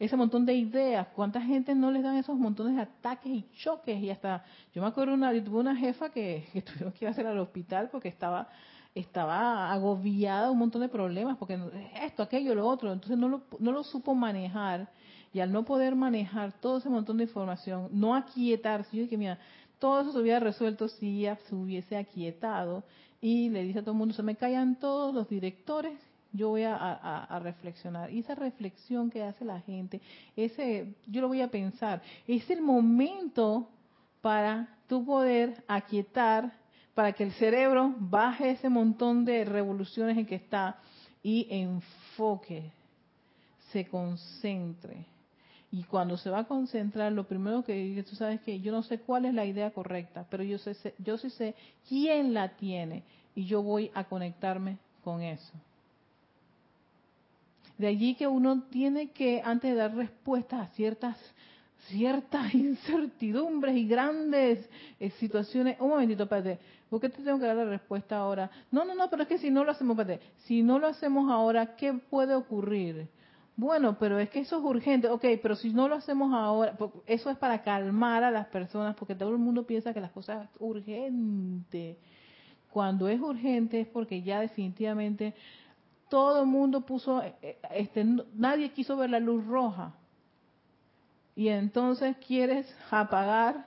ese montón de ideas, cuánta gente no les dan esos montones de ataques y choques y hasta, yo me acuerdo una, tuve una jefa que, que tuvieron que ir a hacer al hospital porque estaba estaba agobiada, un montón de problemas, porque esto, aquello, lo otro, entonces no lo, no lo supo manejar, y al no poder manejar todo ese montón de información, no aquietarse, yo dije, mira, todo eso se hubiera resuelto si se hubiese aquietado, y le dice a todo el mundo, se me callan todos los directores, yo voy a, a, reflexionar. Y esa reflexión que hace la gente, ese, yo lo voy a pensar, es el momento para tu poder aquietar, para que el cerebro baje ese montón de revoluciones en que está y enfoque, se concentre. Y cuando se va a concentrar, lo primero que tú sabes que yo no sé cuál es la idea correcta, pero yo sé, yo sí sé quién la tiene y yo voy a conectarme con eso. De allí que uno tiene que, antes de dar respuestas a ciertas ciertas <laughs> incertidumbres y grandes eh, situaciones. Un momentito, espérate, ¿por qué te tengo que dar la respuesta ahora? No, no, no, pero es que si no lo hacemos, espérate, si no lo hacemos ahora, ¿qué puede ocurrir? Bueno, pero es que eso es urgente, ok, pero si no lo hacemos ahora, eso es para calmar a las personas, porque todo el mundo piensa que las cosas es urgente. Cuando es urgente es porque ya definitivamente todo el mundo puso, eh, eh, este, nadie quiso ver la luz roja y entonces quieres apagar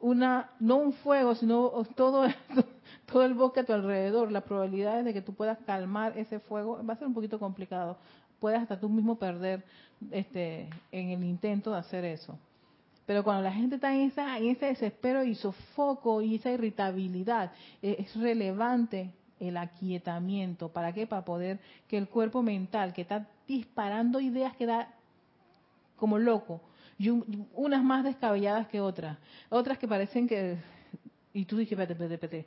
una no un fuego, sino todo <laughs> todo el bosque a tu alrededor, la probabilidad de que tú puedas calmar ese fuego va a ser un poquito complicado. Puedes hasta tú mismo perder este en el intento de hacer eso. Pero cuando la gente está en, esa, ese desespero y sofoco y esa irritabilidad, e, es relevante el aquietamiento. ¿Para qué? Para poder que el cuerpo mental, que está disparando ideas que da como loco, y unas más descabelladas que otras, otras que parecen que y tú dices, espérate, espérate, espérate,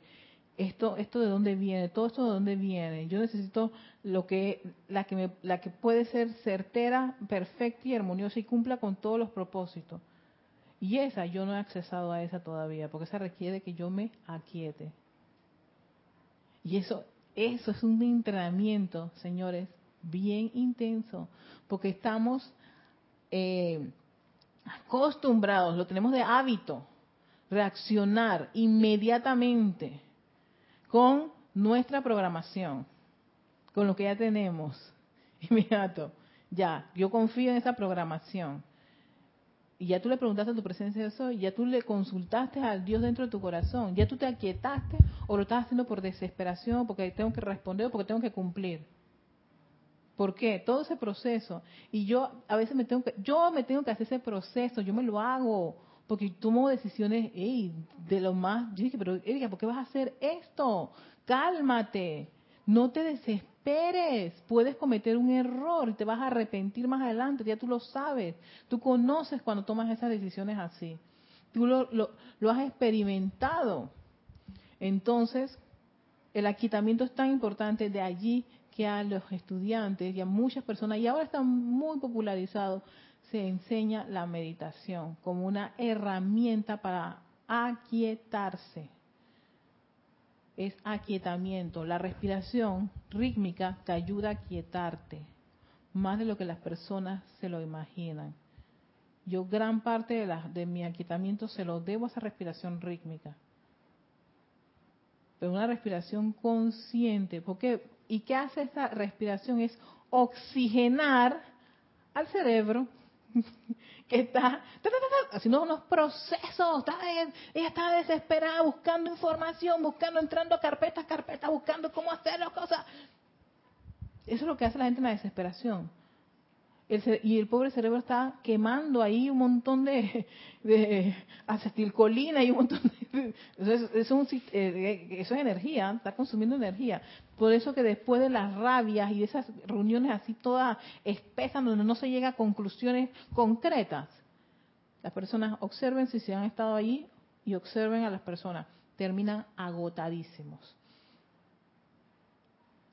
esto esto de dónde viene, todo esto de dónde viene. Yo necesito lo que la que me, la que puede ser certera, perfecta y armoniosa y cumpla con todos los propósitos. Y esa yo no he accesado a esa todavía, porque esa requiere que yo me aquiete. Y eso eso es un entrenamiento, señores, bien intenso, porque estamos eh, acostumbrados, lo tenemos de hábito, reaccionar inmediatamente con nuestra programación, con lo que ya tenemos. <laughs> Inmediato, ya, yo confío en esa programación. Y ya tú le preguntaste a tu presencia de eso, ya tú le consultaste al Dios dentro de tu corazón, ya tú te aquietaste o lo estás haciendo por desesperación, porque tengo que responder o porque tengo que cumplir. ¿Por qué? Todo ese proceso. Y yo a veces me tengo que, yo me tengo que hacer ese proceso, yo me lo hago, porque tomo decisiones de lo más, yo dije, pero Erika, ¿por qué vas a hacer esto? Cálmate, no te desesperes, puedes cometer un error y te vas a arrepentir más adelante, ya tú lo sabes, tú conoces cuando tomas esas decisiones así, tú lo, lo, lo has experimentado. Entonces, el aquitamiento es tan importante de allí que a los estudiantes y a muchas personas, y ahora está muy popularizado, se enseña la meditación como una herramienta para aquietarse. Es aquietamiento. La respiración rítmica te ayuda a aquietarte, más de lo que las personas se lo imaginan. Yo gran parte de, la, de mi aquietamiento se lo debo a esa respiración rítmica. Pero una respiración consciente, porque ¿Y qué hace esa respiración? Es oxigenar al cerebro <laughs> que está haciendo unos procesos, ella está desesperada buscando información, buscando, entrando a carpetas, carpetas, buscando cómo hacer las cosas. Eso es lo que hace la gente en la desesperación y el pobre cerebro está quemando ahí un montón de, acetilcolina y un montón de... Eso es, eh, eso es energía, está consumiendo energía. Por eso que después de las rabias y de esas reuniones así todas espesas, donde no se llega a conclusiones concretas, las personas observen si se han estado ahí y observen a las personas, terminan agotadísimos.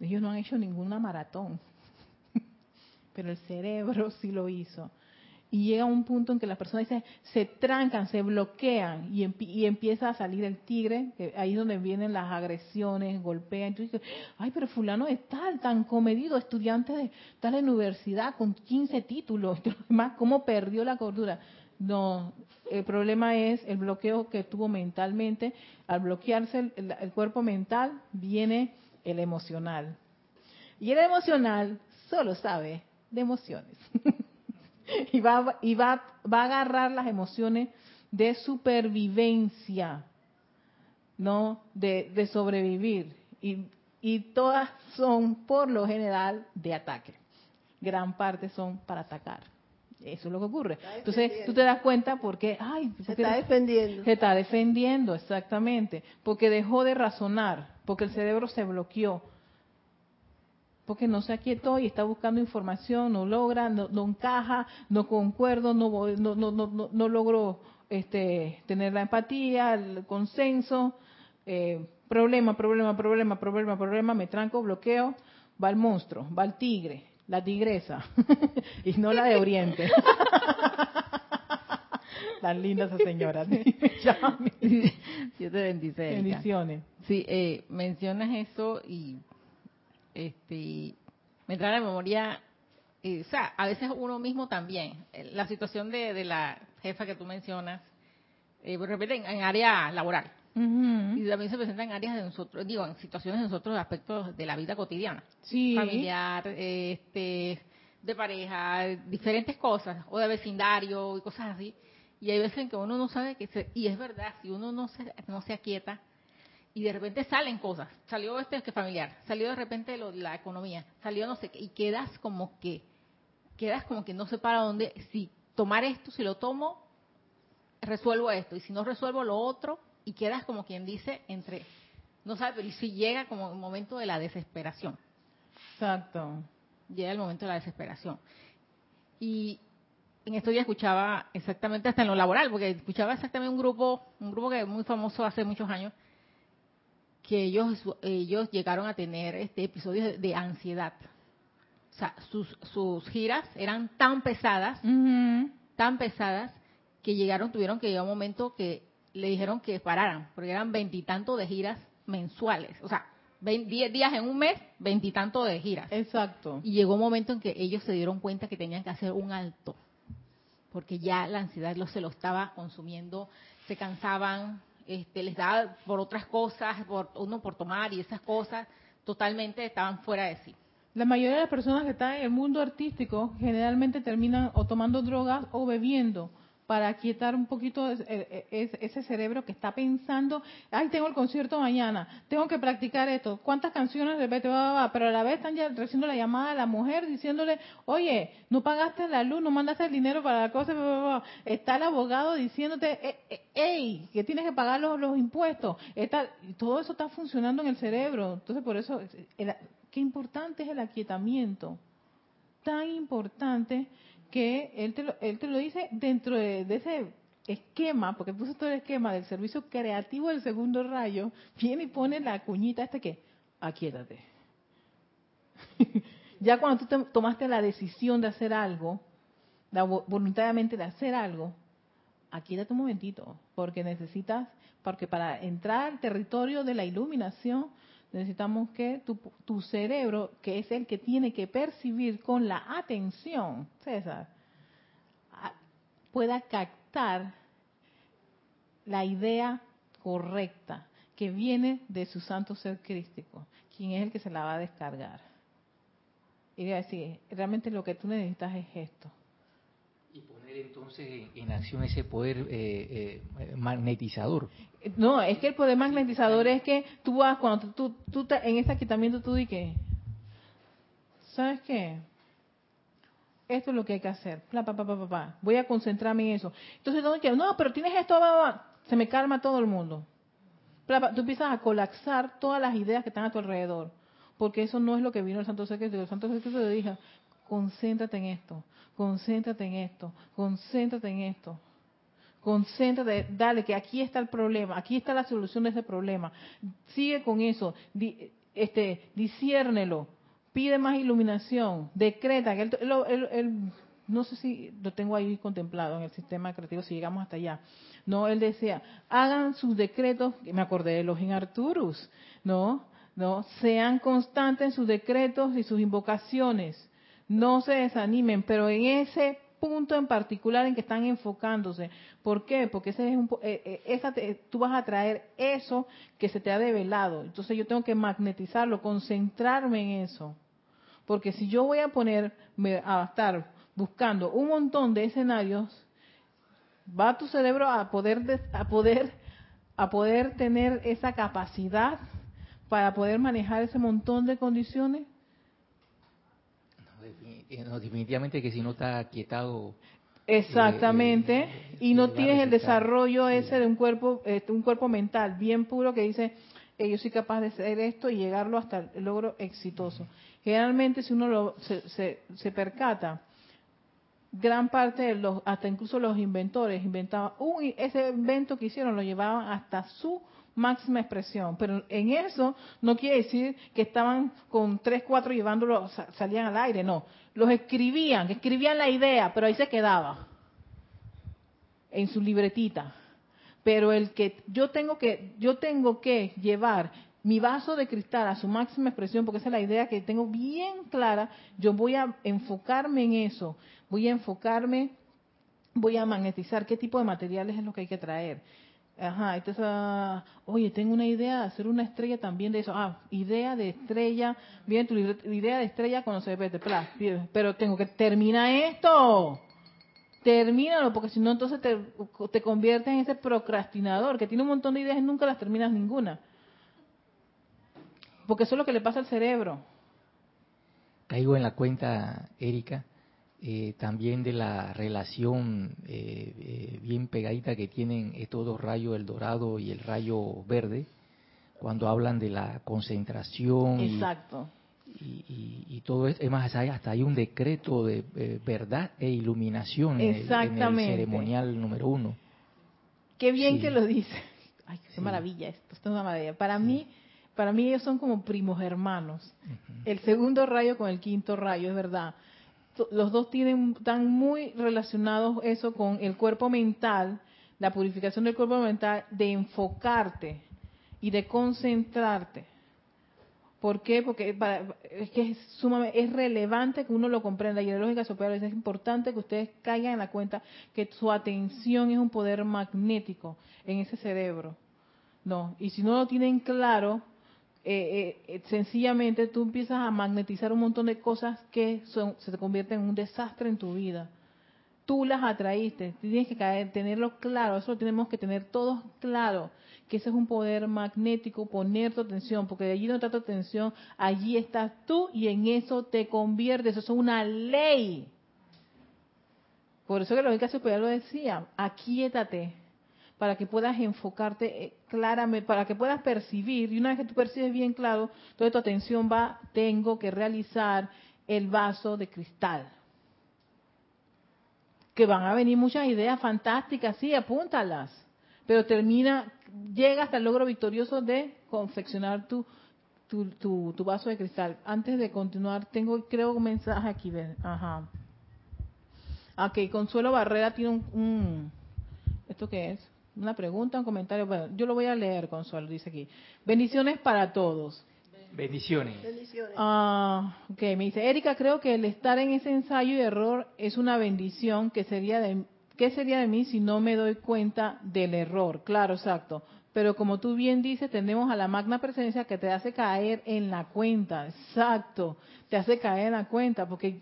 Ellos no han hecho ninguna maratón pero el cerebro <laughs> sí lo hizo. Y llega un punto en que las personas dice, se trancan, se bloquean y, empieza a salir el tigre, que ahí es donde vienen las agresiones, golpean. Entonces ay, pero fulano es tal, tan comedido, estudiante de tal universidad con 15 títulos, <laughs> y demás, ¿cómo perdió la cordura? No, el problema es el bloqueo que tuvo mentalmente. Al bloquearse el cuerpo mental, viene el emocional. Y el emocional solo sabe de emociones. <laughs> y va, y va, va a agarrar las emociones de supervivencia, ¿no? De, de sobrevivir. Y, y todas son, por lo general, de ataque. Gran parte son para atacar. Eso es lo que ocurre. Entonces tú te das cuenta porque, ay, se está defendiendo. Se está defendiendo, exactamente. Porque dejó de razonar, porque el cerebro se bloqueó. Porque no se aquietó y está buscando información, no logra, no, encaja, no concuerdo, no, no, no, no, no logro este, tener la empatía, el consenso. Eh, problema, problema, problema, problema, problema, me tranco, bloqueo, va el monstruo, va el tigre, la tigresa, <laughs> y no la de Oriente. <laughs> Tan linda esa señora. <laughs> Dios te bendice. Bendiciones. Sí, eh, mencionas eso y este me trae a la memoria, eh, o sea, a veces uno mismo también. Eh, la situación de, de la jefa que tú mencionas, eh, de repente en, área laboral. Y también se presenta en áreas de nosotros, digo, en situaciones de nosotros, aspectos de la vida cotidiana. Sí. Familiar, este, de pareja, diferentes cosas, o de vecindario y cosas así. Y hay veces en que uno no sabe que se, y es verdad, si uno no se, no se aquieta, y de repente salen cosas, salió este que familiar, salió de repente lo, la economía, salió no sé qué, y quedas como que, quedas como que no sé para dónde, si tomar esto, si lo tomo, resuelvo esto, y si no resuelvo lo otro, y quedas como quien dice entre, no sabes, pero si llega como el momento de la desesperación. Exacto. Llega el momento de la desesperación. Y en esto ya escuchaba exactamente hasta en lo laboral, porque escuchaba exactamente un grupo, un grupo que es muy famoso hace muchos años, que ellos ellos llegaron a tener este episodios de, ansiedad. O sea, sus, sus giras eran tan pesadas, tan pesadas, que llegaron, tuvieron que llegar un momento que le dijeron que pararan, porque eran veintitantos de giras mensuales. O sea, diez días en un mes, veintitantos de giras. Exacto. Y llegó un momento en que ellos se dieron cuenta que tenían que hacer un alto, porque ya la ansiedad se lo estaba consumiendo, se cansaban, este, les daba por otras cosas, por uno por tomar y esas cosas, totalmente estaban fuera de sí. La mayoría de las personas que están en el mundo artístico generalmente terminan o tomando drogas o bebiendo para quietar un poquito ese cerebro que está pensando, ay, tengo el concierto mañana, tengo que practicar esto, cuántas canciones repete, pero a la vez están ya recibiendo la llamada a la mujer diciéndole, oye, no pagaste la luz, no mandaste el dinero para la cosa, está el abogado diciéndote, hey, eh, eh, que tienes que pagar los, impuestos, todo eso está funcionando en el cerebro, entonces por eso, qué importante es el aquietamiento, tan importante que él te lo, él te lo dice dentro de, ese esquema, porque puso todo el esquema del servicio creativo del segundo rayo, viene y pone la cuñita este que, aquíétate. <laughs> ya cuando tú tomaste la decisión de hacer algo, voluntariamente de hacer algo, aquíétate un momentito, porque necesitas, porque para entrar al territorio de la iluminación, necesitamos que tu, tu, cerebro, que es el que tiene que percibir con la atención, César, pueda captar la idea correcta que viene de su santo ser crístico, quien es el que se la va a descargar. Y decir, realmente lo que tú necesitas es esto. Entonces en acción ese poder eh, eh, magnetizador. No, es que el poder magnetizador es que tú vas, cuando tú, tú, en ese quitamiento tú dices, ¿sabes qué? Esto es lo que hay que hacer. Voy a concentrarme en eso. Entonces, no, pero tienes esto, se me calma todo el mundo. Tú empiezas a colapsar todas las ideas que están a tu alrededor. Porque eso no es lo que vino el Santo Secreto. El Santo Secreto le dijo, concéntrate en esto, concéntrate en esto, concéntrate en esto. Concéntrate, dale, que aquí está el problema, aquí está la solución de ese problema. Sigue con eso, este, disciérnelo, pide más iluminación, decreta, que él, no sé si lo tengo ahí contemplado en el sistema creativo, si llegamos hasta allá. No, él decía, hagan sus decretos, me acordé de los in Arturus, ¿no? ¿No? Sean constantes en sus decretos y sus invocaciones. No se desanimen, pero en ese punto en particular en que están enfocándose. ¿Por qué? Porque ese es un, eh, eh, esa tú vas a traer eso que se te ha develado. Entonces yo tengo que magnetizarlo, concentrarme en eso. Porque si yo voy a ponerme a estar buscando un montón de escenarios, va tu cerebro a poder a poder a poder tener esa capacidad para poder manejar ese montón de condiciones eh, definitivamente que si no está quietado exactamente eh, eh, y no tienes el desarrollo ese de un cuerpo este, un cuerpo mental bien puro que dice yo soy capaz de hacer esto y llegarlo hasta el logro exitoso generalmente si uno lo, se, se, percata gran parte de los hasta incluso los inventores inventaban ese invento que hicieron lo llevaban hasta su máxima expresión. Pero en eso no quiere decir que estaban con tres, cuatro llevándolo, salían al aire, no. Los escribían, escribían la idea, pero ahí se quedaba. En su libretita. Pero el que yo tengo que, yo tengo que llevar mi vaso de cristal a su máxima expresión, porque esa es la idea que tengo bien clara, yo voy a enfocarme en eso, voy a enfocarme, voy a magnetizar qué tipo de materiales es lo que hay que traer. Ajá, entonces, ah, oye, tengo una idea de hacer una estrella también de eso. Ah, idea de estrella, bien, tu idea de estrella cuando se ve pero tengo que terminar esto. Termínalo, porque si no, entonces te, te conviertes en ese procrastinador que tiene un montón de ideas y nunca las terminas ninguna. Porque eso es lo que le pasa al cerebro. Caigo en la cuenta, Erika, eh, también de la relación eh, eh, bien pegadita que tienen estos dos rayos, el dorado y el rayo verde, cuando hablan de la concentración. Exacto. Y, todo es, es más, hasta hay un decreto de verdad e iluminación en el, ceremonial número uno. Qué bien que lo dice. <laughs> Ay, qué maravilla esto, esto es una maravilla. Para mí, para mí ellos son como primos hermanos. El segundo rayo con el quinto rayo, es verdad los dos tienen, están muy relacionados eso con el cuerpo mental, la purificación del cuerpo mental, de enfocarte y de concentrarte. ¿Por qué? Porque es que es sumamente, es relevante que uno lo comprenda. Y en lógica superior es importante que ustedes caigan en la cuenta que su atención es un poder magnético en ese cerebro. No, y si no lo tienen claro, eh, eh, sencillamente tú empiezas a magnetizar un montón de cosas que son, se te convierten en un desastre en tu vida. Tú las atraíste, tienes que caer, tenerlo claro, eso lo tenemos que tener todos claro, que ese es un poder magnético, poner tu atención, porque de allí no está tu atención, allí estás tú y en eso te conviertes, eso es una ley. Por eso que la lógica superior lo decía, aquíétate, para que puedas enfocarte eh, claramente, para que puedas percibir, y una vez que tú percibes bien claro, toda tu atención va, tengo que realizar el vaso de cristal. Que van a venir muchas ideas fantásticas, sí, apúntalas, pero termina, llega hasta el logro victorioso de confeccionar tu, tu, tu, vaso de cristal. Antes de continuar, tengo, creo, un mensaje aquí. Ajá. Ok, Consuelo Barrera tiene un, un ¿Esto qué es? Una pregunta, un comentario. Bueno, yo lo voy a leer, Consuelo, dice aquí. Bendiciones para todos. Bendiciones. Ah, ok, me dice, Erika, creo que el estar en ese ensayo y error es una bendición que sería de, ¿qué sería de mí si no me doy cuenta del error? Claro, exacto. Pero como tú bien dices, tenemos a la magna presencia que te hace caer en la cuenta. Exacto. Te hace caer en la cuenta porque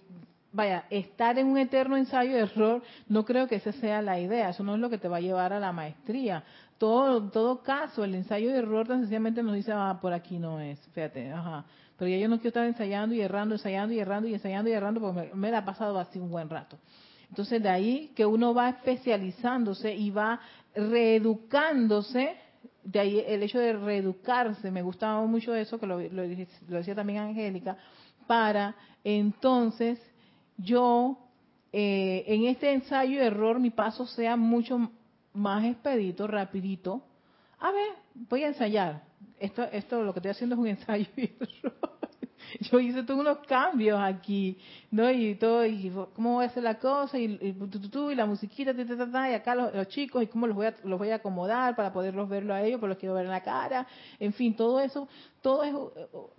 vaya, estar en un eterno ensayo de error, no creo que esa sea la idea, eso no es lo que te va a llevar a la maestría. Todo, todo caso, el ensayo de error tan sencillamente nos dice, ah, por aquí no es, fíjate, ajá. Pero ya yo no quiero estar ensayando y errando, ensayando y errando y ensayando y errando porque me, la ha pasado así un buen rato. Entonces de ahí que uno va especializándose y va reeducándose, de ahí el hecho de reeducarse, me gustaba mucho eso, que lo, lo decía también Angélica, para entonces yo eh, en este ensayo error mi paso sea mucho más expedito, rapidito. A ver, voy a ensayar. Esto, esto lo que estoy haciendo es un <laughs> ensayo de error. Yo hice todos unos cambios aquí, ¿no? Y todo, y cómo voy a hacer la cosa, y, y, y la musiquita, y acá los, chicos, y cómo los voy, a, los voy a acomodar para poderlos verlo a ellos, pero los quiero ver en la cara. En fin, todo eso, todo es,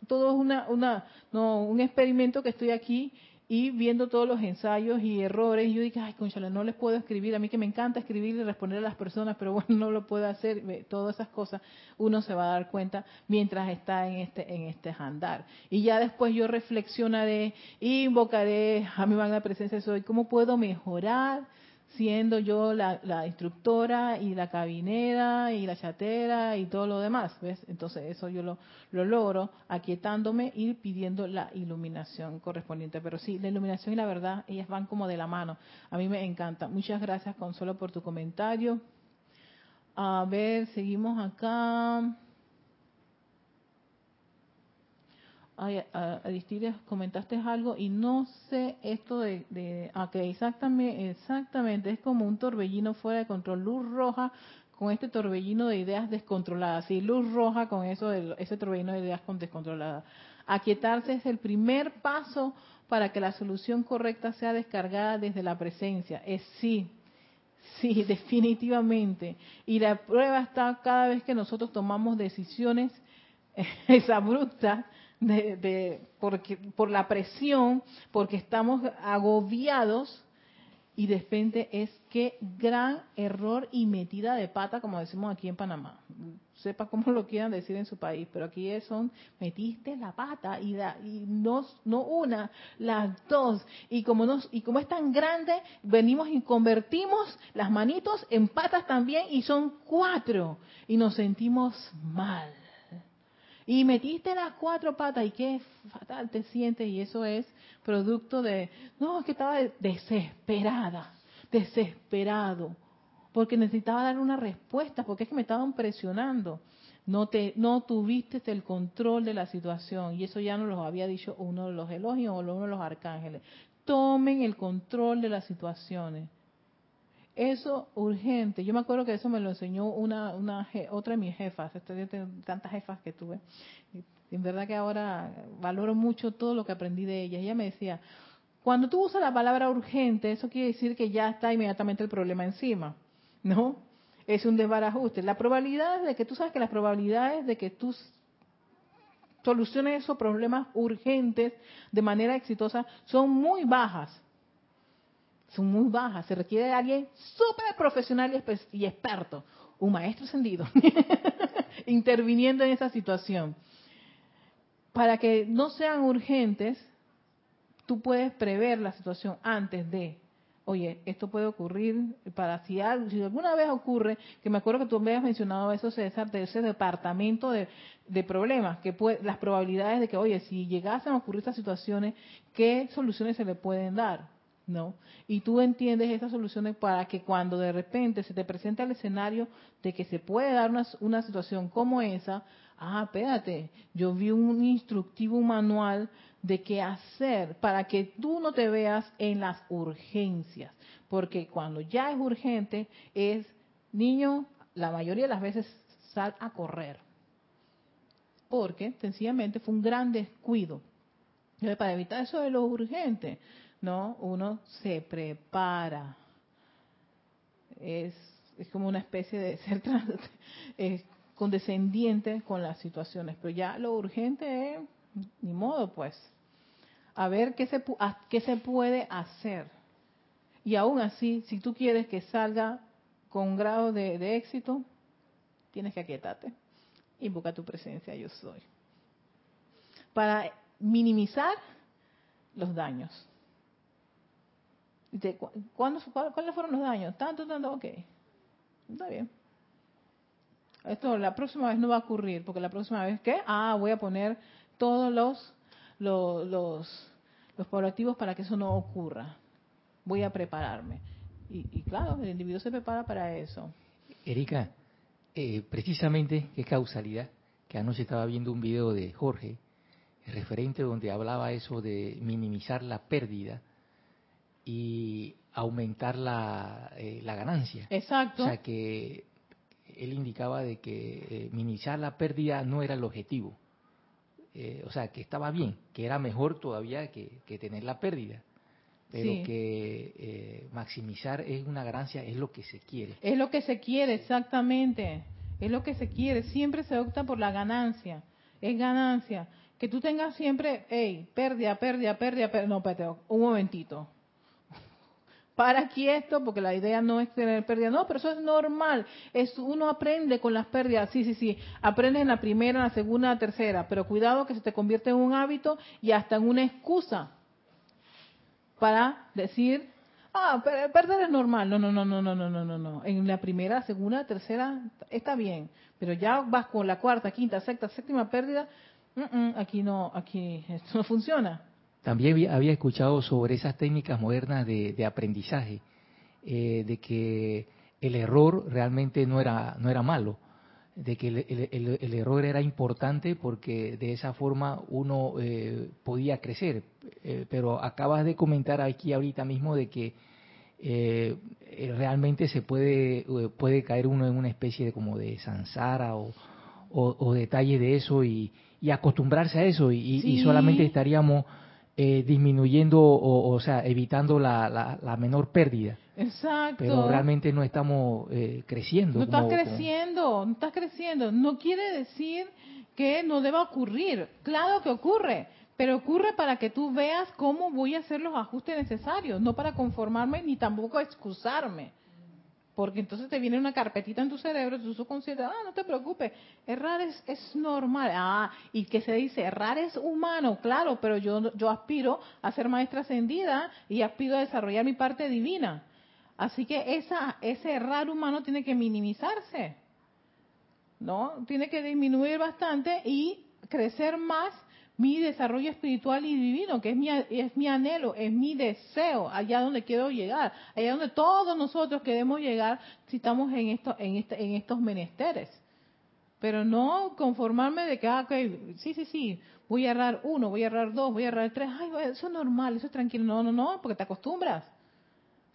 todo es una, una, no, un experimento que estoy aquí y viendo todos los ensayos y errores, yo dije, ay, conchale, no les puedo escribir, a mí que me encanta escribir y responder a las personas, pero <laughs> bueno, no lo puedo hacer, todas esas cosas, uno se va a dar cuenta mientras está en este en este andar. Y ya después yo reflexionaré, invocaré a mi magna presencia soy, ¿cómo puedo mejorar? Siendo yo la, instructora y la cabinera y la chatera y todo lo demás, ¿ves? Entonces eso yo lo, lo logro aquietándome y pidiendo la iluminación correspondiente. Pero sí, la iluminación y la verdad, ellas van como de la mano. A mí me encanta. Muchas gracias, Consuelo, por tu comentario. A ver, seguimos acá. Ay, Aristides, comentaste algo y no sé esto de, de exactamente, exactamente, es como un torbellino fuera de control, luz roja con este torbellino de ideas descontroladas, sí, luz roja con eso, de, ese torbellino de ideas con descontroladas. Aquietarse es el primer paso para que la solución correcta sea descargada desde la presencia, es sí, sí, <laughs> definitivamente. Y la prueba está cada vez que nosotros tomamos decisiones <laughs> abruptas de, porque, por la presión, porque estamos agobiados y de repente es que gran error y metida de pata, como decimos aquí en Panamá. Sepa cómo lo quieran decir en su país, pero aquí son metiste la pata y, da, y no, no una, las dos. Y como, nos, y como es tan grande, venimos y convertimos las manitos en patas también y son cuatro. Y nos sentimos mal y metiste las cuatro patas y qué fatal te sientes y eso es producto de, no, es que estaba desesperada, desesperado, porque necesitaba dar una respuesta, porque es que me estaban presionando. No, te, no tuviste el control de la situación y eso ya nos lo había dicho uno de los elogios o uno de los arcángeles. Tomen el control de las situaciones. Eso urgente. Yo me acuerdo que eso me lo enseñó una, una otra de mis jefas, tantas jefas que tuve. En verdad que ahora valoro mucho todo lo que aprendí de ella. Ella me decía, cuando tú usas la palabra urgente, eso quiere decir que ya está inmediatamente el problema encima, ¿no? Es un desbarajuste. La probabilidad de que tú sabes que las probabilidades de que tú soluciones esos problemas urgentes de manera exitosa son muy bajas son muy bajas. Se requiere de alguien súper profesional y, experto, un maestro encendido, <laughs> interviniendo en esa situación. Para que no sean urgentes, tú puedes prever la situación antes de, oye, esto puede ocurrir para si, si alguna vez ocurre, que me acuerdo que tú me habías mencionado eso, César, de ese departamento de, problemas, que las probabilidades de que, oye, si llegasen a ocurrir estas situaciones, ¿qué soluciones se le pueden dar? ¿No? Y tú entiendes esas soluciones para que cuando de repente se te presenta el escenario de que se puede dar una, una situación como esa, ah, espérate, yo vi un instructivo, manual de qué hacer para que tú no te veas en las urgencias, porque cuando ya es urgente es, niño, la mayoría de las veces sal a correr, porque sencillamente fue un gran descuido. Para evitar eso de lo urgente, ¿no? Uno se prepara. Es, es como una especie de <laughs> ser condescendiente con las situaciones, pero ya lo urgente es, ni modo pues, a ver qué se, qué se puede hacer. Y aún así, si tú quieres que salga con grado de, de éxito, tienes que aquietarte. Invoca tu presencia, yo soy. Para minimizar los daños. ¿Cuándo, ¿Cuáles fueron los daños? Tanto, tanto, ok. Está bien. Esto la próxima vez no va a ocurrir, porque la próxima vez, ¿qué? Ah, voy a poner todos los, los, los, los para que eso no ocurra. Voy a prepararme. Y, claro, el individuo se prepara para eso. Erika, eh, precisamente, qué causalidad, que anoche estaba viendo un video de Jorge, referente donde hablaba eso de minimizar la pérdida y aumentar la, eh, la ganancia. Exacto. O sea que él indicaba de que eh, minimizar la pérdida no era el objetivo. Eh, o sea, que estaba bien, que era mejor todavía que, tener la pérdida. Pero que maximizar es una ganancia, es lo que se quiere. Es lo que se quiere, exactamente. Es lo que se quiere. Siempre se opta por la ganancia. Es ganancia. que tú tengas siempre, hey, pérdida, pérdida, pérdida, pérdida. No, espérate, un momentito. Para aquí esto, porque la idea no es tener pérdida. No, pero eso es normal. Es, uno aprende con las pérdidas. Sí, sí, sí. Aprendes en la primera, la segunda, la tercera. Pero cuidado que se te convierte en un hábito y hasta en una excusa para decir, ah, perder es normal. No, no, no, no, no, no, no, no, no. En la primera, segunda, tercera está bien, pero ya vas con la cuarta, quinta, sexta, séptima pérdida, aquí no, aquí <laughs> esto no funciona. También había escuchado sobre esas técnicas modernas de, aprendizaje, eh, de que el error realmente no era no era malo, de que el, error era importante porque de esa forma uno eh, podía crecer. Eh, pero acabas de comentar aquí ahorita mismo de que eh, realmente se puede puede caer uno en una especie de como de sansara o, o, detalle de eso y, acostumbrarse a eso y, solamente estaríamos disminuyendo o, o sea evitando la, la menor pérdida. Exacto. Pero realmente no estamos eh, creciendo. No estás creciendo, no estás creciendo. No quiere decir que no deba ocurrir. Claro que ocurre, pero ocurre para que tú veas cómo voy a hacer los ajustes necesarios, no para conformarme ni tampoco excusarme. Porque entonces te viene una carpetita en tu cerebro, tu subconsciente, ah, no te preocupes, errar es, es normal. Ah, y que se dice, errar es humano, claro, pero yo, yo aspiro a ser maestra ascendida y aspiro a desarrollar mi parte divina. Así que esa, ese errar humano tiene que minimizarse, ¿no? Tiene que disminuir bastante y crecer más mi desarrollo espiritual y divino, que es mi, es mi anhelo, es mi deseo, allá donde quiero llegar, allá donde todos nosotros queremos llegar si estamos en, esto, en, este, en estos menesteres. Pero no conformarme de que, ah, okay, sí, sí, sí, voy a errar uno, voy a errar dos, voy a errar tres, ay, eso es normal, eso es tranquilo. No, no, no, porque te acostumbras.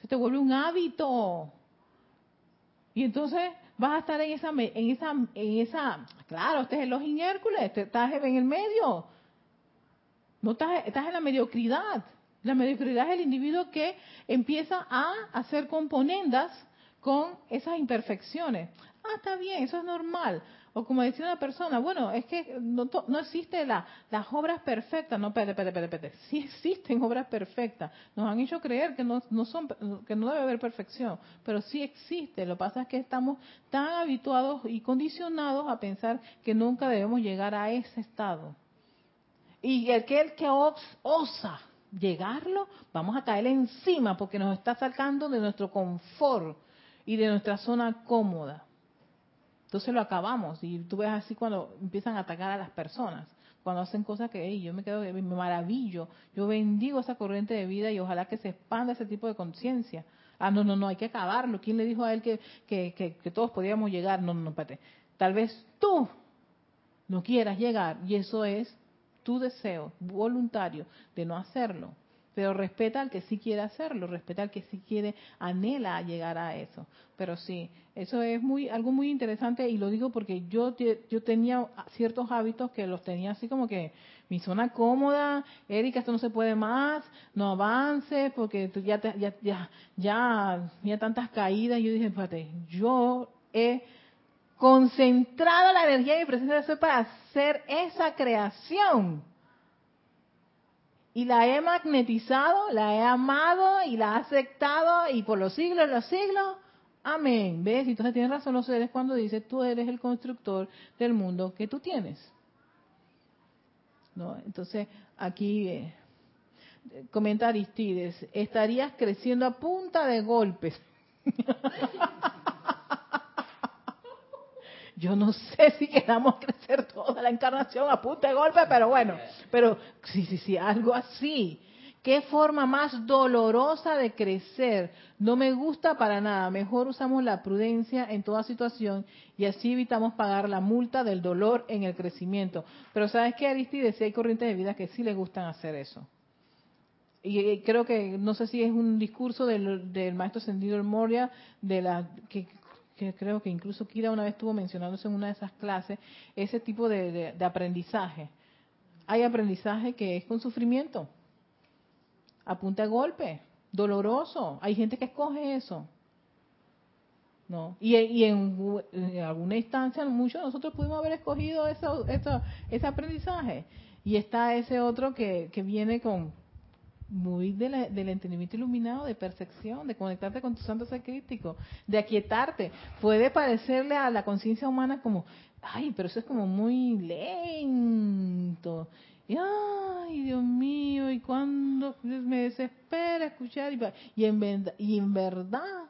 Se te vuelve un hábito. Y entonces vas a estar en esa, en esa, en esa, claro, este es el Login Hércules, estás en el medio. No estás, en la mediocridad. La mediocridad es el individuo que empieza a hacer componendas con esas imperfecciones. Ah, está bien, eso es normal. O como decía una persona, bueno, es que no, no existe la, las obras perfectas. No, espérate, espérate, espérate. Sí existen <laughs> obras perfectas. Nos han hecho creer que no, no son, que no debe haber perfección, pero sí existe. Lo que pasa es que estamos tan habituados y condicionados a pensar que nunca debemos llegar a ese estado. Y aquel que osa llegarlo, vamos a caerle encima porque nos está sacando de nuestro confort y de nuestra zona cómoda. Entonces lo acabamos y tú ves así cuando empiezan a atacar a las personas, cuando hacen cosas que yo me quedo, me maravillo, yo bendigo esa corriente de vida y ojalá que se expanda ese tipo de conciencia. Ah, no, no, no, hay que acabarlo. ¿Quién le dijo a él que, que, que, todos podíamos llegar? No, no, no, espérate. Tal vez tú no quieras llegar y eso es tu deseo voluntario de no hacerlo pero respeta al que sí quiere hacerlo, respeta al que sí quiere, anhela llegar a eso. Pero sí, eso es muy algo muy interesante y lo digo porque yo yo tenía ciertos hábitos que los tenía así como que mi zona cómoda, Erika, esto no se puede más, no avances porque ya, ya, ya, ya, ya tantas caídas. Yo dije, espérate, yo he concentrado la energía y presencia de ser para hacer esa creación y la he magnetizado, la he amado y la he aceptado y por los siglos los siglos. Amén. ¿Ves? Entonces tienes razón los seres cuando dice tú eres el constructor del mundo que tú tienes. ¿No? Entonces aquí eh, comenta Aristides, estarías creciendo a punta de golpes. <laughs> Yo no sé <laughs> si queramos crecer toda la encarnación a punta de golpe, pero bueno, pero sí, sí, sí, algo así. ¿Qué forma más dolorosa de crecer? No me gusta para nada. Mejor usamos la prudencia en toda situación y así evitamos pagar la multa del dolor en el crecimiento. Pero ¿sabes qué, Aristides? Sí hay corrientes de vida que sí les gustan hacer eso. Y creo que, no sé si es un discurso del, maestro Sendido Moria, de la, que que creo que incluso Kira una vez estuvo mencionándose en una de esas clases, ese tipo de, aprendizaje. Hay aprendizaje que es con sufrimiento, a punta de golpe, doloroso. Hay gente que escoge eso. ¿no? Y, en, alguna instancia, muchos de nosotros pudimos haber escogido eso, ese aprendizaje. Y está ese otro que, que viene con muy del entendimiento iluminado, de percepción, de conectarte con tu santo ser de aquietarte. Puede parecerle a la conciencia humana como, ay, pero eso es como muy lento. Y, ay, Dios mío, y cuando me desespera escuchar, y, en, y en verdad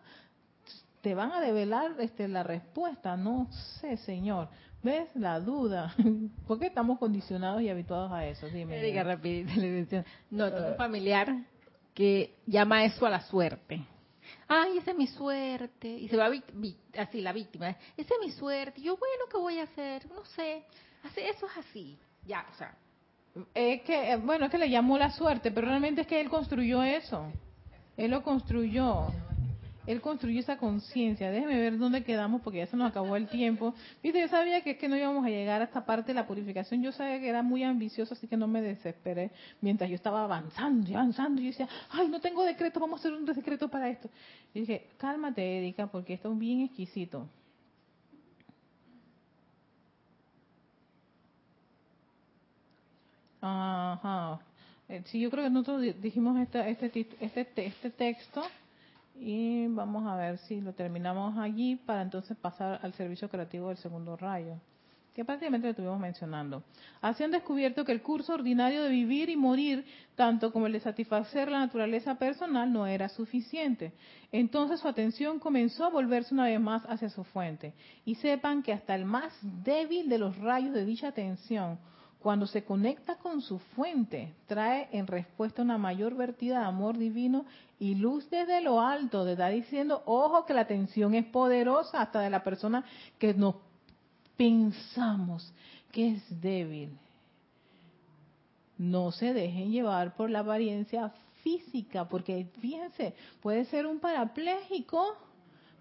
te van a develar este, la respuesta, no sé, Señor. ¿Ves? La duda. <laughs> ¿Por qué estamos condicionados y habituados a eso? Dime. Diga rapidito. No, tengo un familiar que llama eso a la suerte. Ay, esa es mi suerte. Y se va así la víctima. Esa es mi suerte. Yo, bueno, ¿qué voy a hacer? No sé. Eso es así. Ya, o sea. Es que, eh, bueno, es que le llamó la suerte, pero realmente es que él construyó eso. Él lo construyó. Él construyó esa conciencia. Déjeme ver dónde quedamos porque ya se nos acabó el tiempo. Viste, yo sabía que, que no íbamos a llegar a esta parte de la purificación. Yo sabía que era muy ambicioso, así que no me desesperé. Mientras yo estaba avanzando y avanzando, yo decía, ay, no tengo decreto, vamos a hacer un decreto para esto. Y dije, cálmate, Erika, porque esto es bien exquisito. Ajá. Eh, sí, yo creo que nosotros dijimos este, este, este texto y vamos a ver si lo terminamos allí para entonces pasar al servicio creativo del segundo rayo, que prácticamente lo estuvimos mencionando. Así descubierto que el curso ordinario de vivir y morir, tanto como el de satisfacer la naturaleza personal, no era suficiente. Entonces su atención comenzó a volverse una vez más hacia su fuente. Y sepan que hasta el más débil de los rayos de dicha atención, cuando se conecta con su fuente, trae en respuesta una mayor vertida de amor divino y luz desde lo alto, de estar diciendo, ojo que la atención es poderosa hasta de la persona que nos pensamos que es débil. No se dejen llevar por la apariencia física, porque fíjense, puede ser un parapléjico,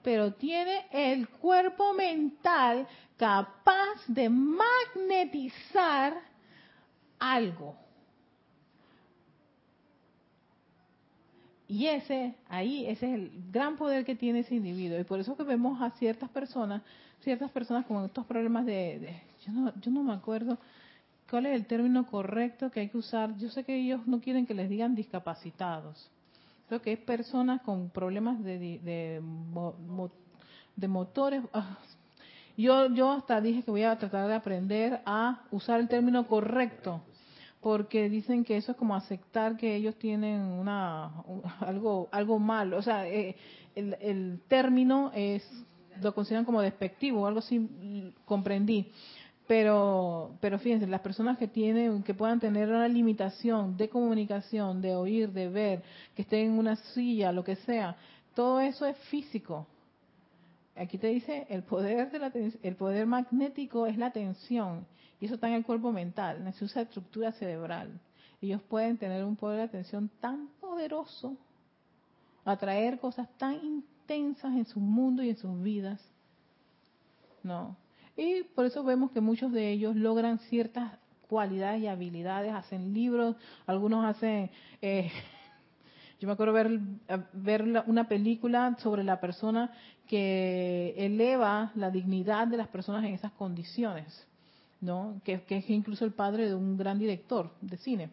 pero tiene el cuerpo mental capaz de magnetizar algo. Y ese, ahí, ese es el gran poder que tiene ese individuo. Y por eso que vemos a ciertas personas, ciertas personas con estos problemas de, yo, no, yo no me acuerdo cuál es el término correcto que hay que usar. Yo sé que ellos no quieren que les digan discapacitados. Creo que es personas con problemas de, de, de motores. Ah, yo, yo hasta dije que voy a tratar de aprender a usar el término correcto porque dicen que eso es como aceptar que ellos tienen una algo algo malo o sea eh, el, el, término es lo consideran como despectivo algo así comprendí pero pero fíjense las personas que tienen que puedan tener una limitación de comunicación de oír de ver que estén en una silla lo que sea todo eso es físico aquí te dice el poder de la el poder magnético es la atención y eso está en el cuerpo mental, en su estructura cerebral. Ellos pueden tener un poder de atención tan poderoso, atraer cosas tan intensas en su mundo y en sus vidas. ¿No? Y por eso vemos que muchos de ellos logran ciertas cualidades y habilidades, hacen libros, algunos hacen... Eh, <laughs> yo me acuerdo ver, ver una película sobre la persona que eleva la dignidad de las personas en esas condiciones. ¿no? Que, es incluso el padre de un gran director de cine.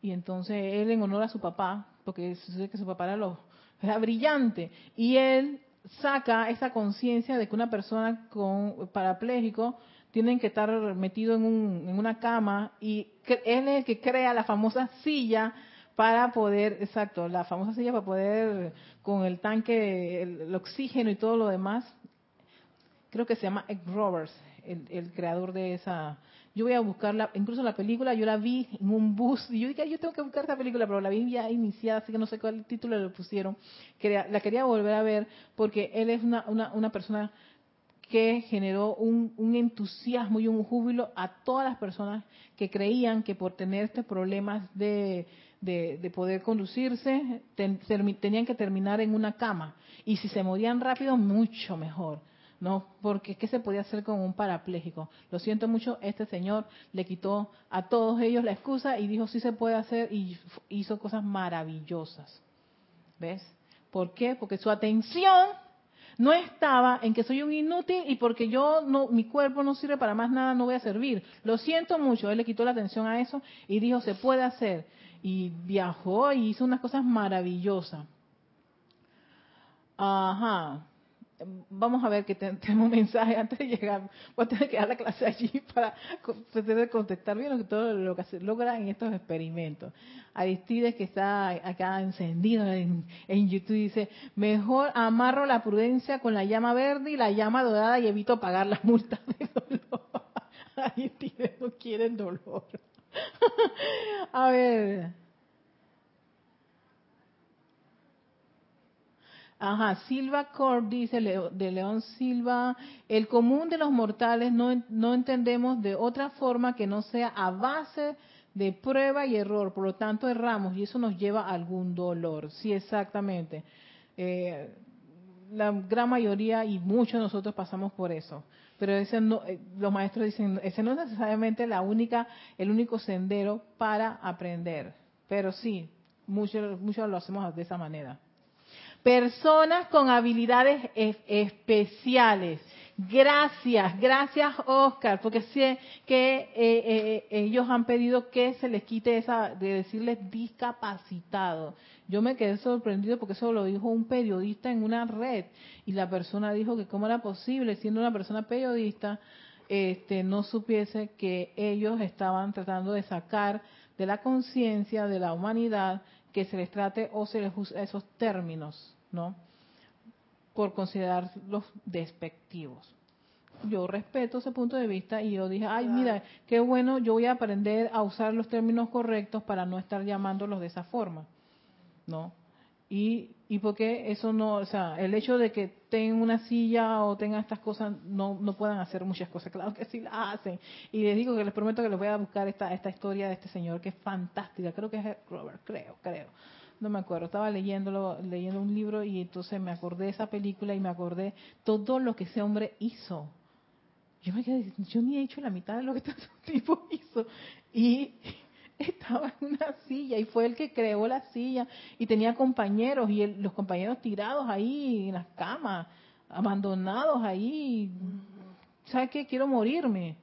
Y entonces él en honor a su papá, porque sé que su papá era, lo, era brillante, y él saca esa conciencia de que una persona con parapléjico tiene que estar metido en, un, en una cama y él es el que crea la famosa silla para poder, exacto, la famosa silla para poder con el tanque, el, oxígeno y todo lo demás. Creo que se llama Egg Roberts, el, creador de esa. Yo voy a buscarla, incluso la película yo la vi en un bus y yo dije, yo tengo que buscar esta película, pero la vi ya iniciada, así que no sé cuál título le pusieron. la quería volver a ver porque él es una, una, una persona que generó un, un, entusiasmo y un júbilo a todas las personas que creían que por tener estos problemas de, de, de poder conducirse tenían que terminar en una cama. Y si se morían rápido, mucho mejor. No, porque ¿qué se podía hacer con un parapléjico? Lo siento mucho, este señor le quitó a todos ellos la excusa y dijo sí se puede hacer y hizo cosas maravillosas. ¿Ves? ¿Por qué? Porque su atención no estaba en que soy un inútil y porque yo no, mi cuerpo no sirve para más nada, no voy a servir. Lo siento mucho. Él le quitó la atención a eso y dijo, se puede hacer. Y viajó y hizo unas cosas maravillosas. Ajá vamos a ver que <laughs> tenemos un mensaje antes de llegar. Voy a tener que dar la clase allí <laughs> para poder contestar bien todo lo que se logra en estos experimentos. Aristides, que está acá encendido en, YouTube, dice, mejor amarro la prudencia con la llama verde y la llama dorada y evito pagar las multas de dolor. <laughs> Aristides no quiere dolor. a ver, Ajá, Silva Corp dice de León Silva, el común de los mortales no, no entendemos de otra forma que no sea a base de prueba y error, por lo tanto erramos y eso nos lleva a algún dolor. Sí, exactamente. Eh, la gran mayoría y muchos de nosotros pasamos por eso. Pero ese no, eh, los maestros dicen, ese no es necesariamente la única, el único sendero para aprender. Pero sí, muchos, muchos lo hacemos de esa manera. Personas con habilidades especiales. Gracias, gracias Oscar, porque sé que eh, eh, ellos han pedido que se les quite esa de decirles discapacitado. Yo me quedé sorprendido porque eso lo dijo un periodista en una red y la persona dijo que cómo era posible, siendo una persona periodista, este, no supiese que ellos estaban tratando de sacar de la conciencia de la humanidad que se les trate o se les use esos términos ¿no? Por considerarlos despectivos. Yo respeto ese punto de vista y yo dije, ay, mira, qué bueno, yo voy a aprender a usar los términos correctos para no estar llamándolos de esa forma, ¿no? Y, y porque eso no, o sea, el hecho de que tengan una silla o tengan estas cosas, no, no puedan hacer muchas cosas, claro que sí las hacen. Y les digo que les prometo que les voy a buscar esta, esta historia de este señor que es fantástica, creo que es Robert, creo, creo no me acuerdo, estaba leyéndolo, leyendo un libro y entonces me acordé de esa película y me acordé todo lo que ese hombre hizo. Yo me quedé, yo ni he hecho la mitad de lo que <laughs> este tipo hizo. Y <laughs> estaba en una silla y fue el que creó la silla y tenía compañeros y los compañeros tirados ahí en las camas, abandonados ahí. ¿Sabes qué? Quiero morirme.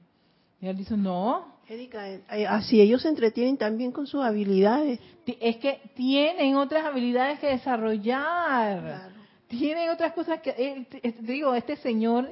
Y él dice, no, Erika, eh, así ellos se entretienen también con sus habilidades. Es que tienen otras habilidades que desarrollar. Tienen otras cosas que, eh, digo, este señor,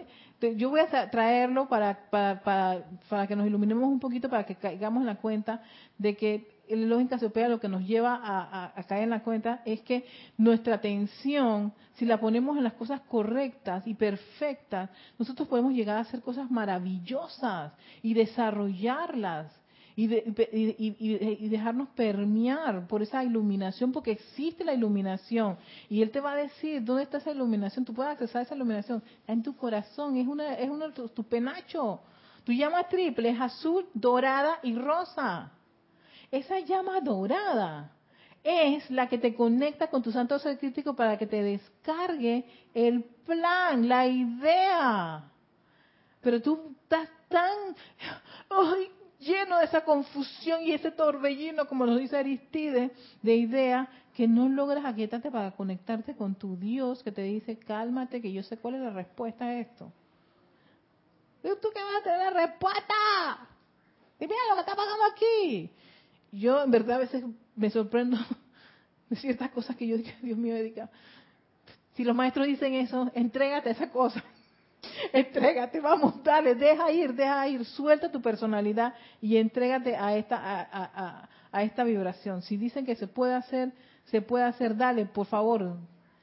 yo voy a traerlo para, para, para, para que nos iluminemos un poquito, para que caigamos en la cuenta de que el en Casiopea lo que nos lleva a, caer en la cuenta es que nuestra atención, si la ponemos en las cosas correctas y perfectas, nosotros podemos llegar a hacer cosas maravillosas y desarrollarlas y, y, dejarnos permear por esa iluminación, porque existe la iluminación. Y Él te va a decir, ¿dónde está esa iluminación? Tú puedes accesar a esa iluminación. Está en tu corazón, es, una, es uno de tu penacho. Tu llama triple es azul, dorada y rosa. Esa llama dorada es la que te conecta con tu santo ser crítico para que te descargue el plan, la idea. Pero tú estás tan lleno de esa confusión y ese torbellino, como nos dice Aristides, de idea, que no logras aquietarte para conectarte con tu Dios que te dice, cálmate, que yo sé cuál es la respuesta a esto. ¿Tú qué vas a tener respuesta? Y mira lo que está pasando aquí yo en verdad a veces me sorprendo <laughs> de ciertas cosas que yo digo, Dios mío. Si los maestros dicen eso, entrégate a esa cosa. <laughs> entrégate, vamos, dale, deja ir, deja ir, suelta tu personalidad y entrégate a esta, a, a, a, esta vibración. Si dicen que se puede hacer, se puede hacer, dale, por favor.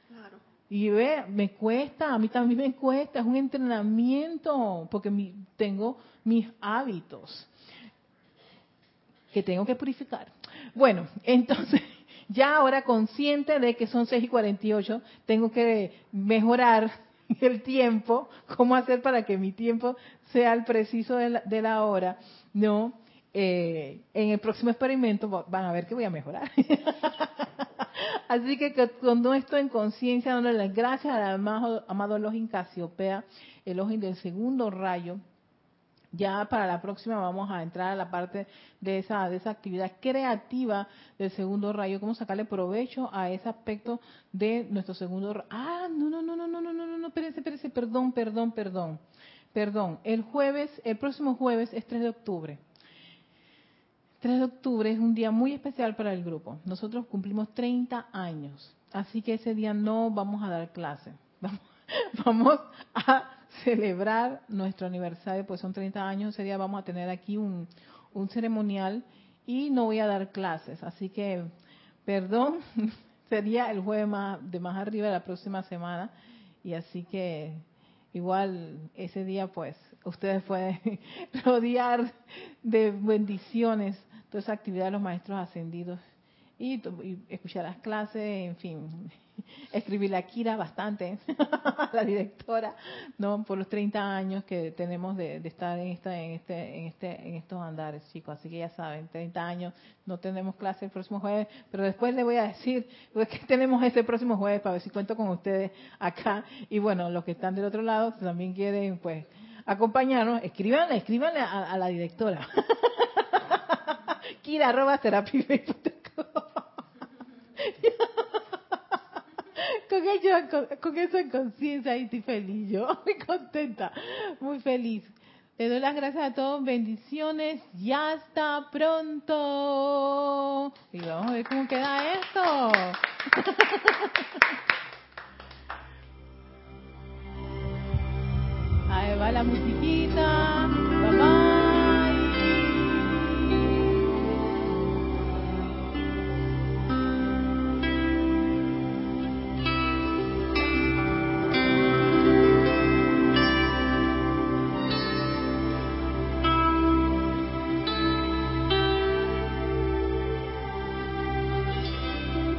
Claro. Y ve, me cuesta, a mí también me cuesta, es un entrenamiento, porque mi, tengo mis hábitos que tengo que purificar. Bueno, entonces, <laughs> ya ahora consciente de que son 6 y 48, tengo que mejorar <laughs> el tiempo, cómo hacer para que mi tiempo sea el preciso de la, hora, ¿no? Eh, en el próximo experimento van a ver que voy a mejorar. <laughs> Así que, con todo esto en conciencia, dándole las gracias al amado, amado Elohim Casiopea, el Elohim del segundo rayo, ya para la próxima vamos a entrar a la parte de esa, de esa actividad creativa del segundo rayo, cómo sacarle provecho a ese aspecto de nuestro segundo rayo. Ah, no, no, no, no, no, no, no, no, espérense, dice, perdón, perdón, perdón. Perdón, el jueves, el próximo jueves es 3 de octubre. 3 de octubre es un día muy especial para el grupo. Nosotros cumplimos 30 años, así que ese día no vamos a dar clase. <laughs> Vamos, a <laughs> celebrar nuestro aniversario, pues son 30 años. Ese día vamos a tener aquí un, un ceremonial y no voy a dar clases, así que perdón, <laughs> sería el jueves de más arriba de la próxima semana y así que igual ese día pues ustedes pueden <laughs> rodear de bendiciones toda esa actividad de los maestros ascendidos y, escuchar las clases, en fin, <laughs> escribir la Kira bastante, <laughs> la directora, no por los 30 años que tenemos de, estar en esta, en este, en este, en estos andares, chicos. Así que ya saben, 30 años, no tenemos clase el próximo jueves, pero después les voy a decir <laughs> pues, que tenemos ese próximo jueves para ver si cuento con ustedes acá. Y bueno, los que están del otro lado también quieren, pues, acompañarnos, escríbanle, escríbanle a, la directora. Kira arroba <laughs> con, eso en conciencia y estoy feliz yo, <laughs> muy contenta, muy feliz. Te doy las gracias a todos, bendiciones y hasta pronto. Y vamos a ver cómo queda esto. <laughs> Ahí va la musiquita. Bye bye.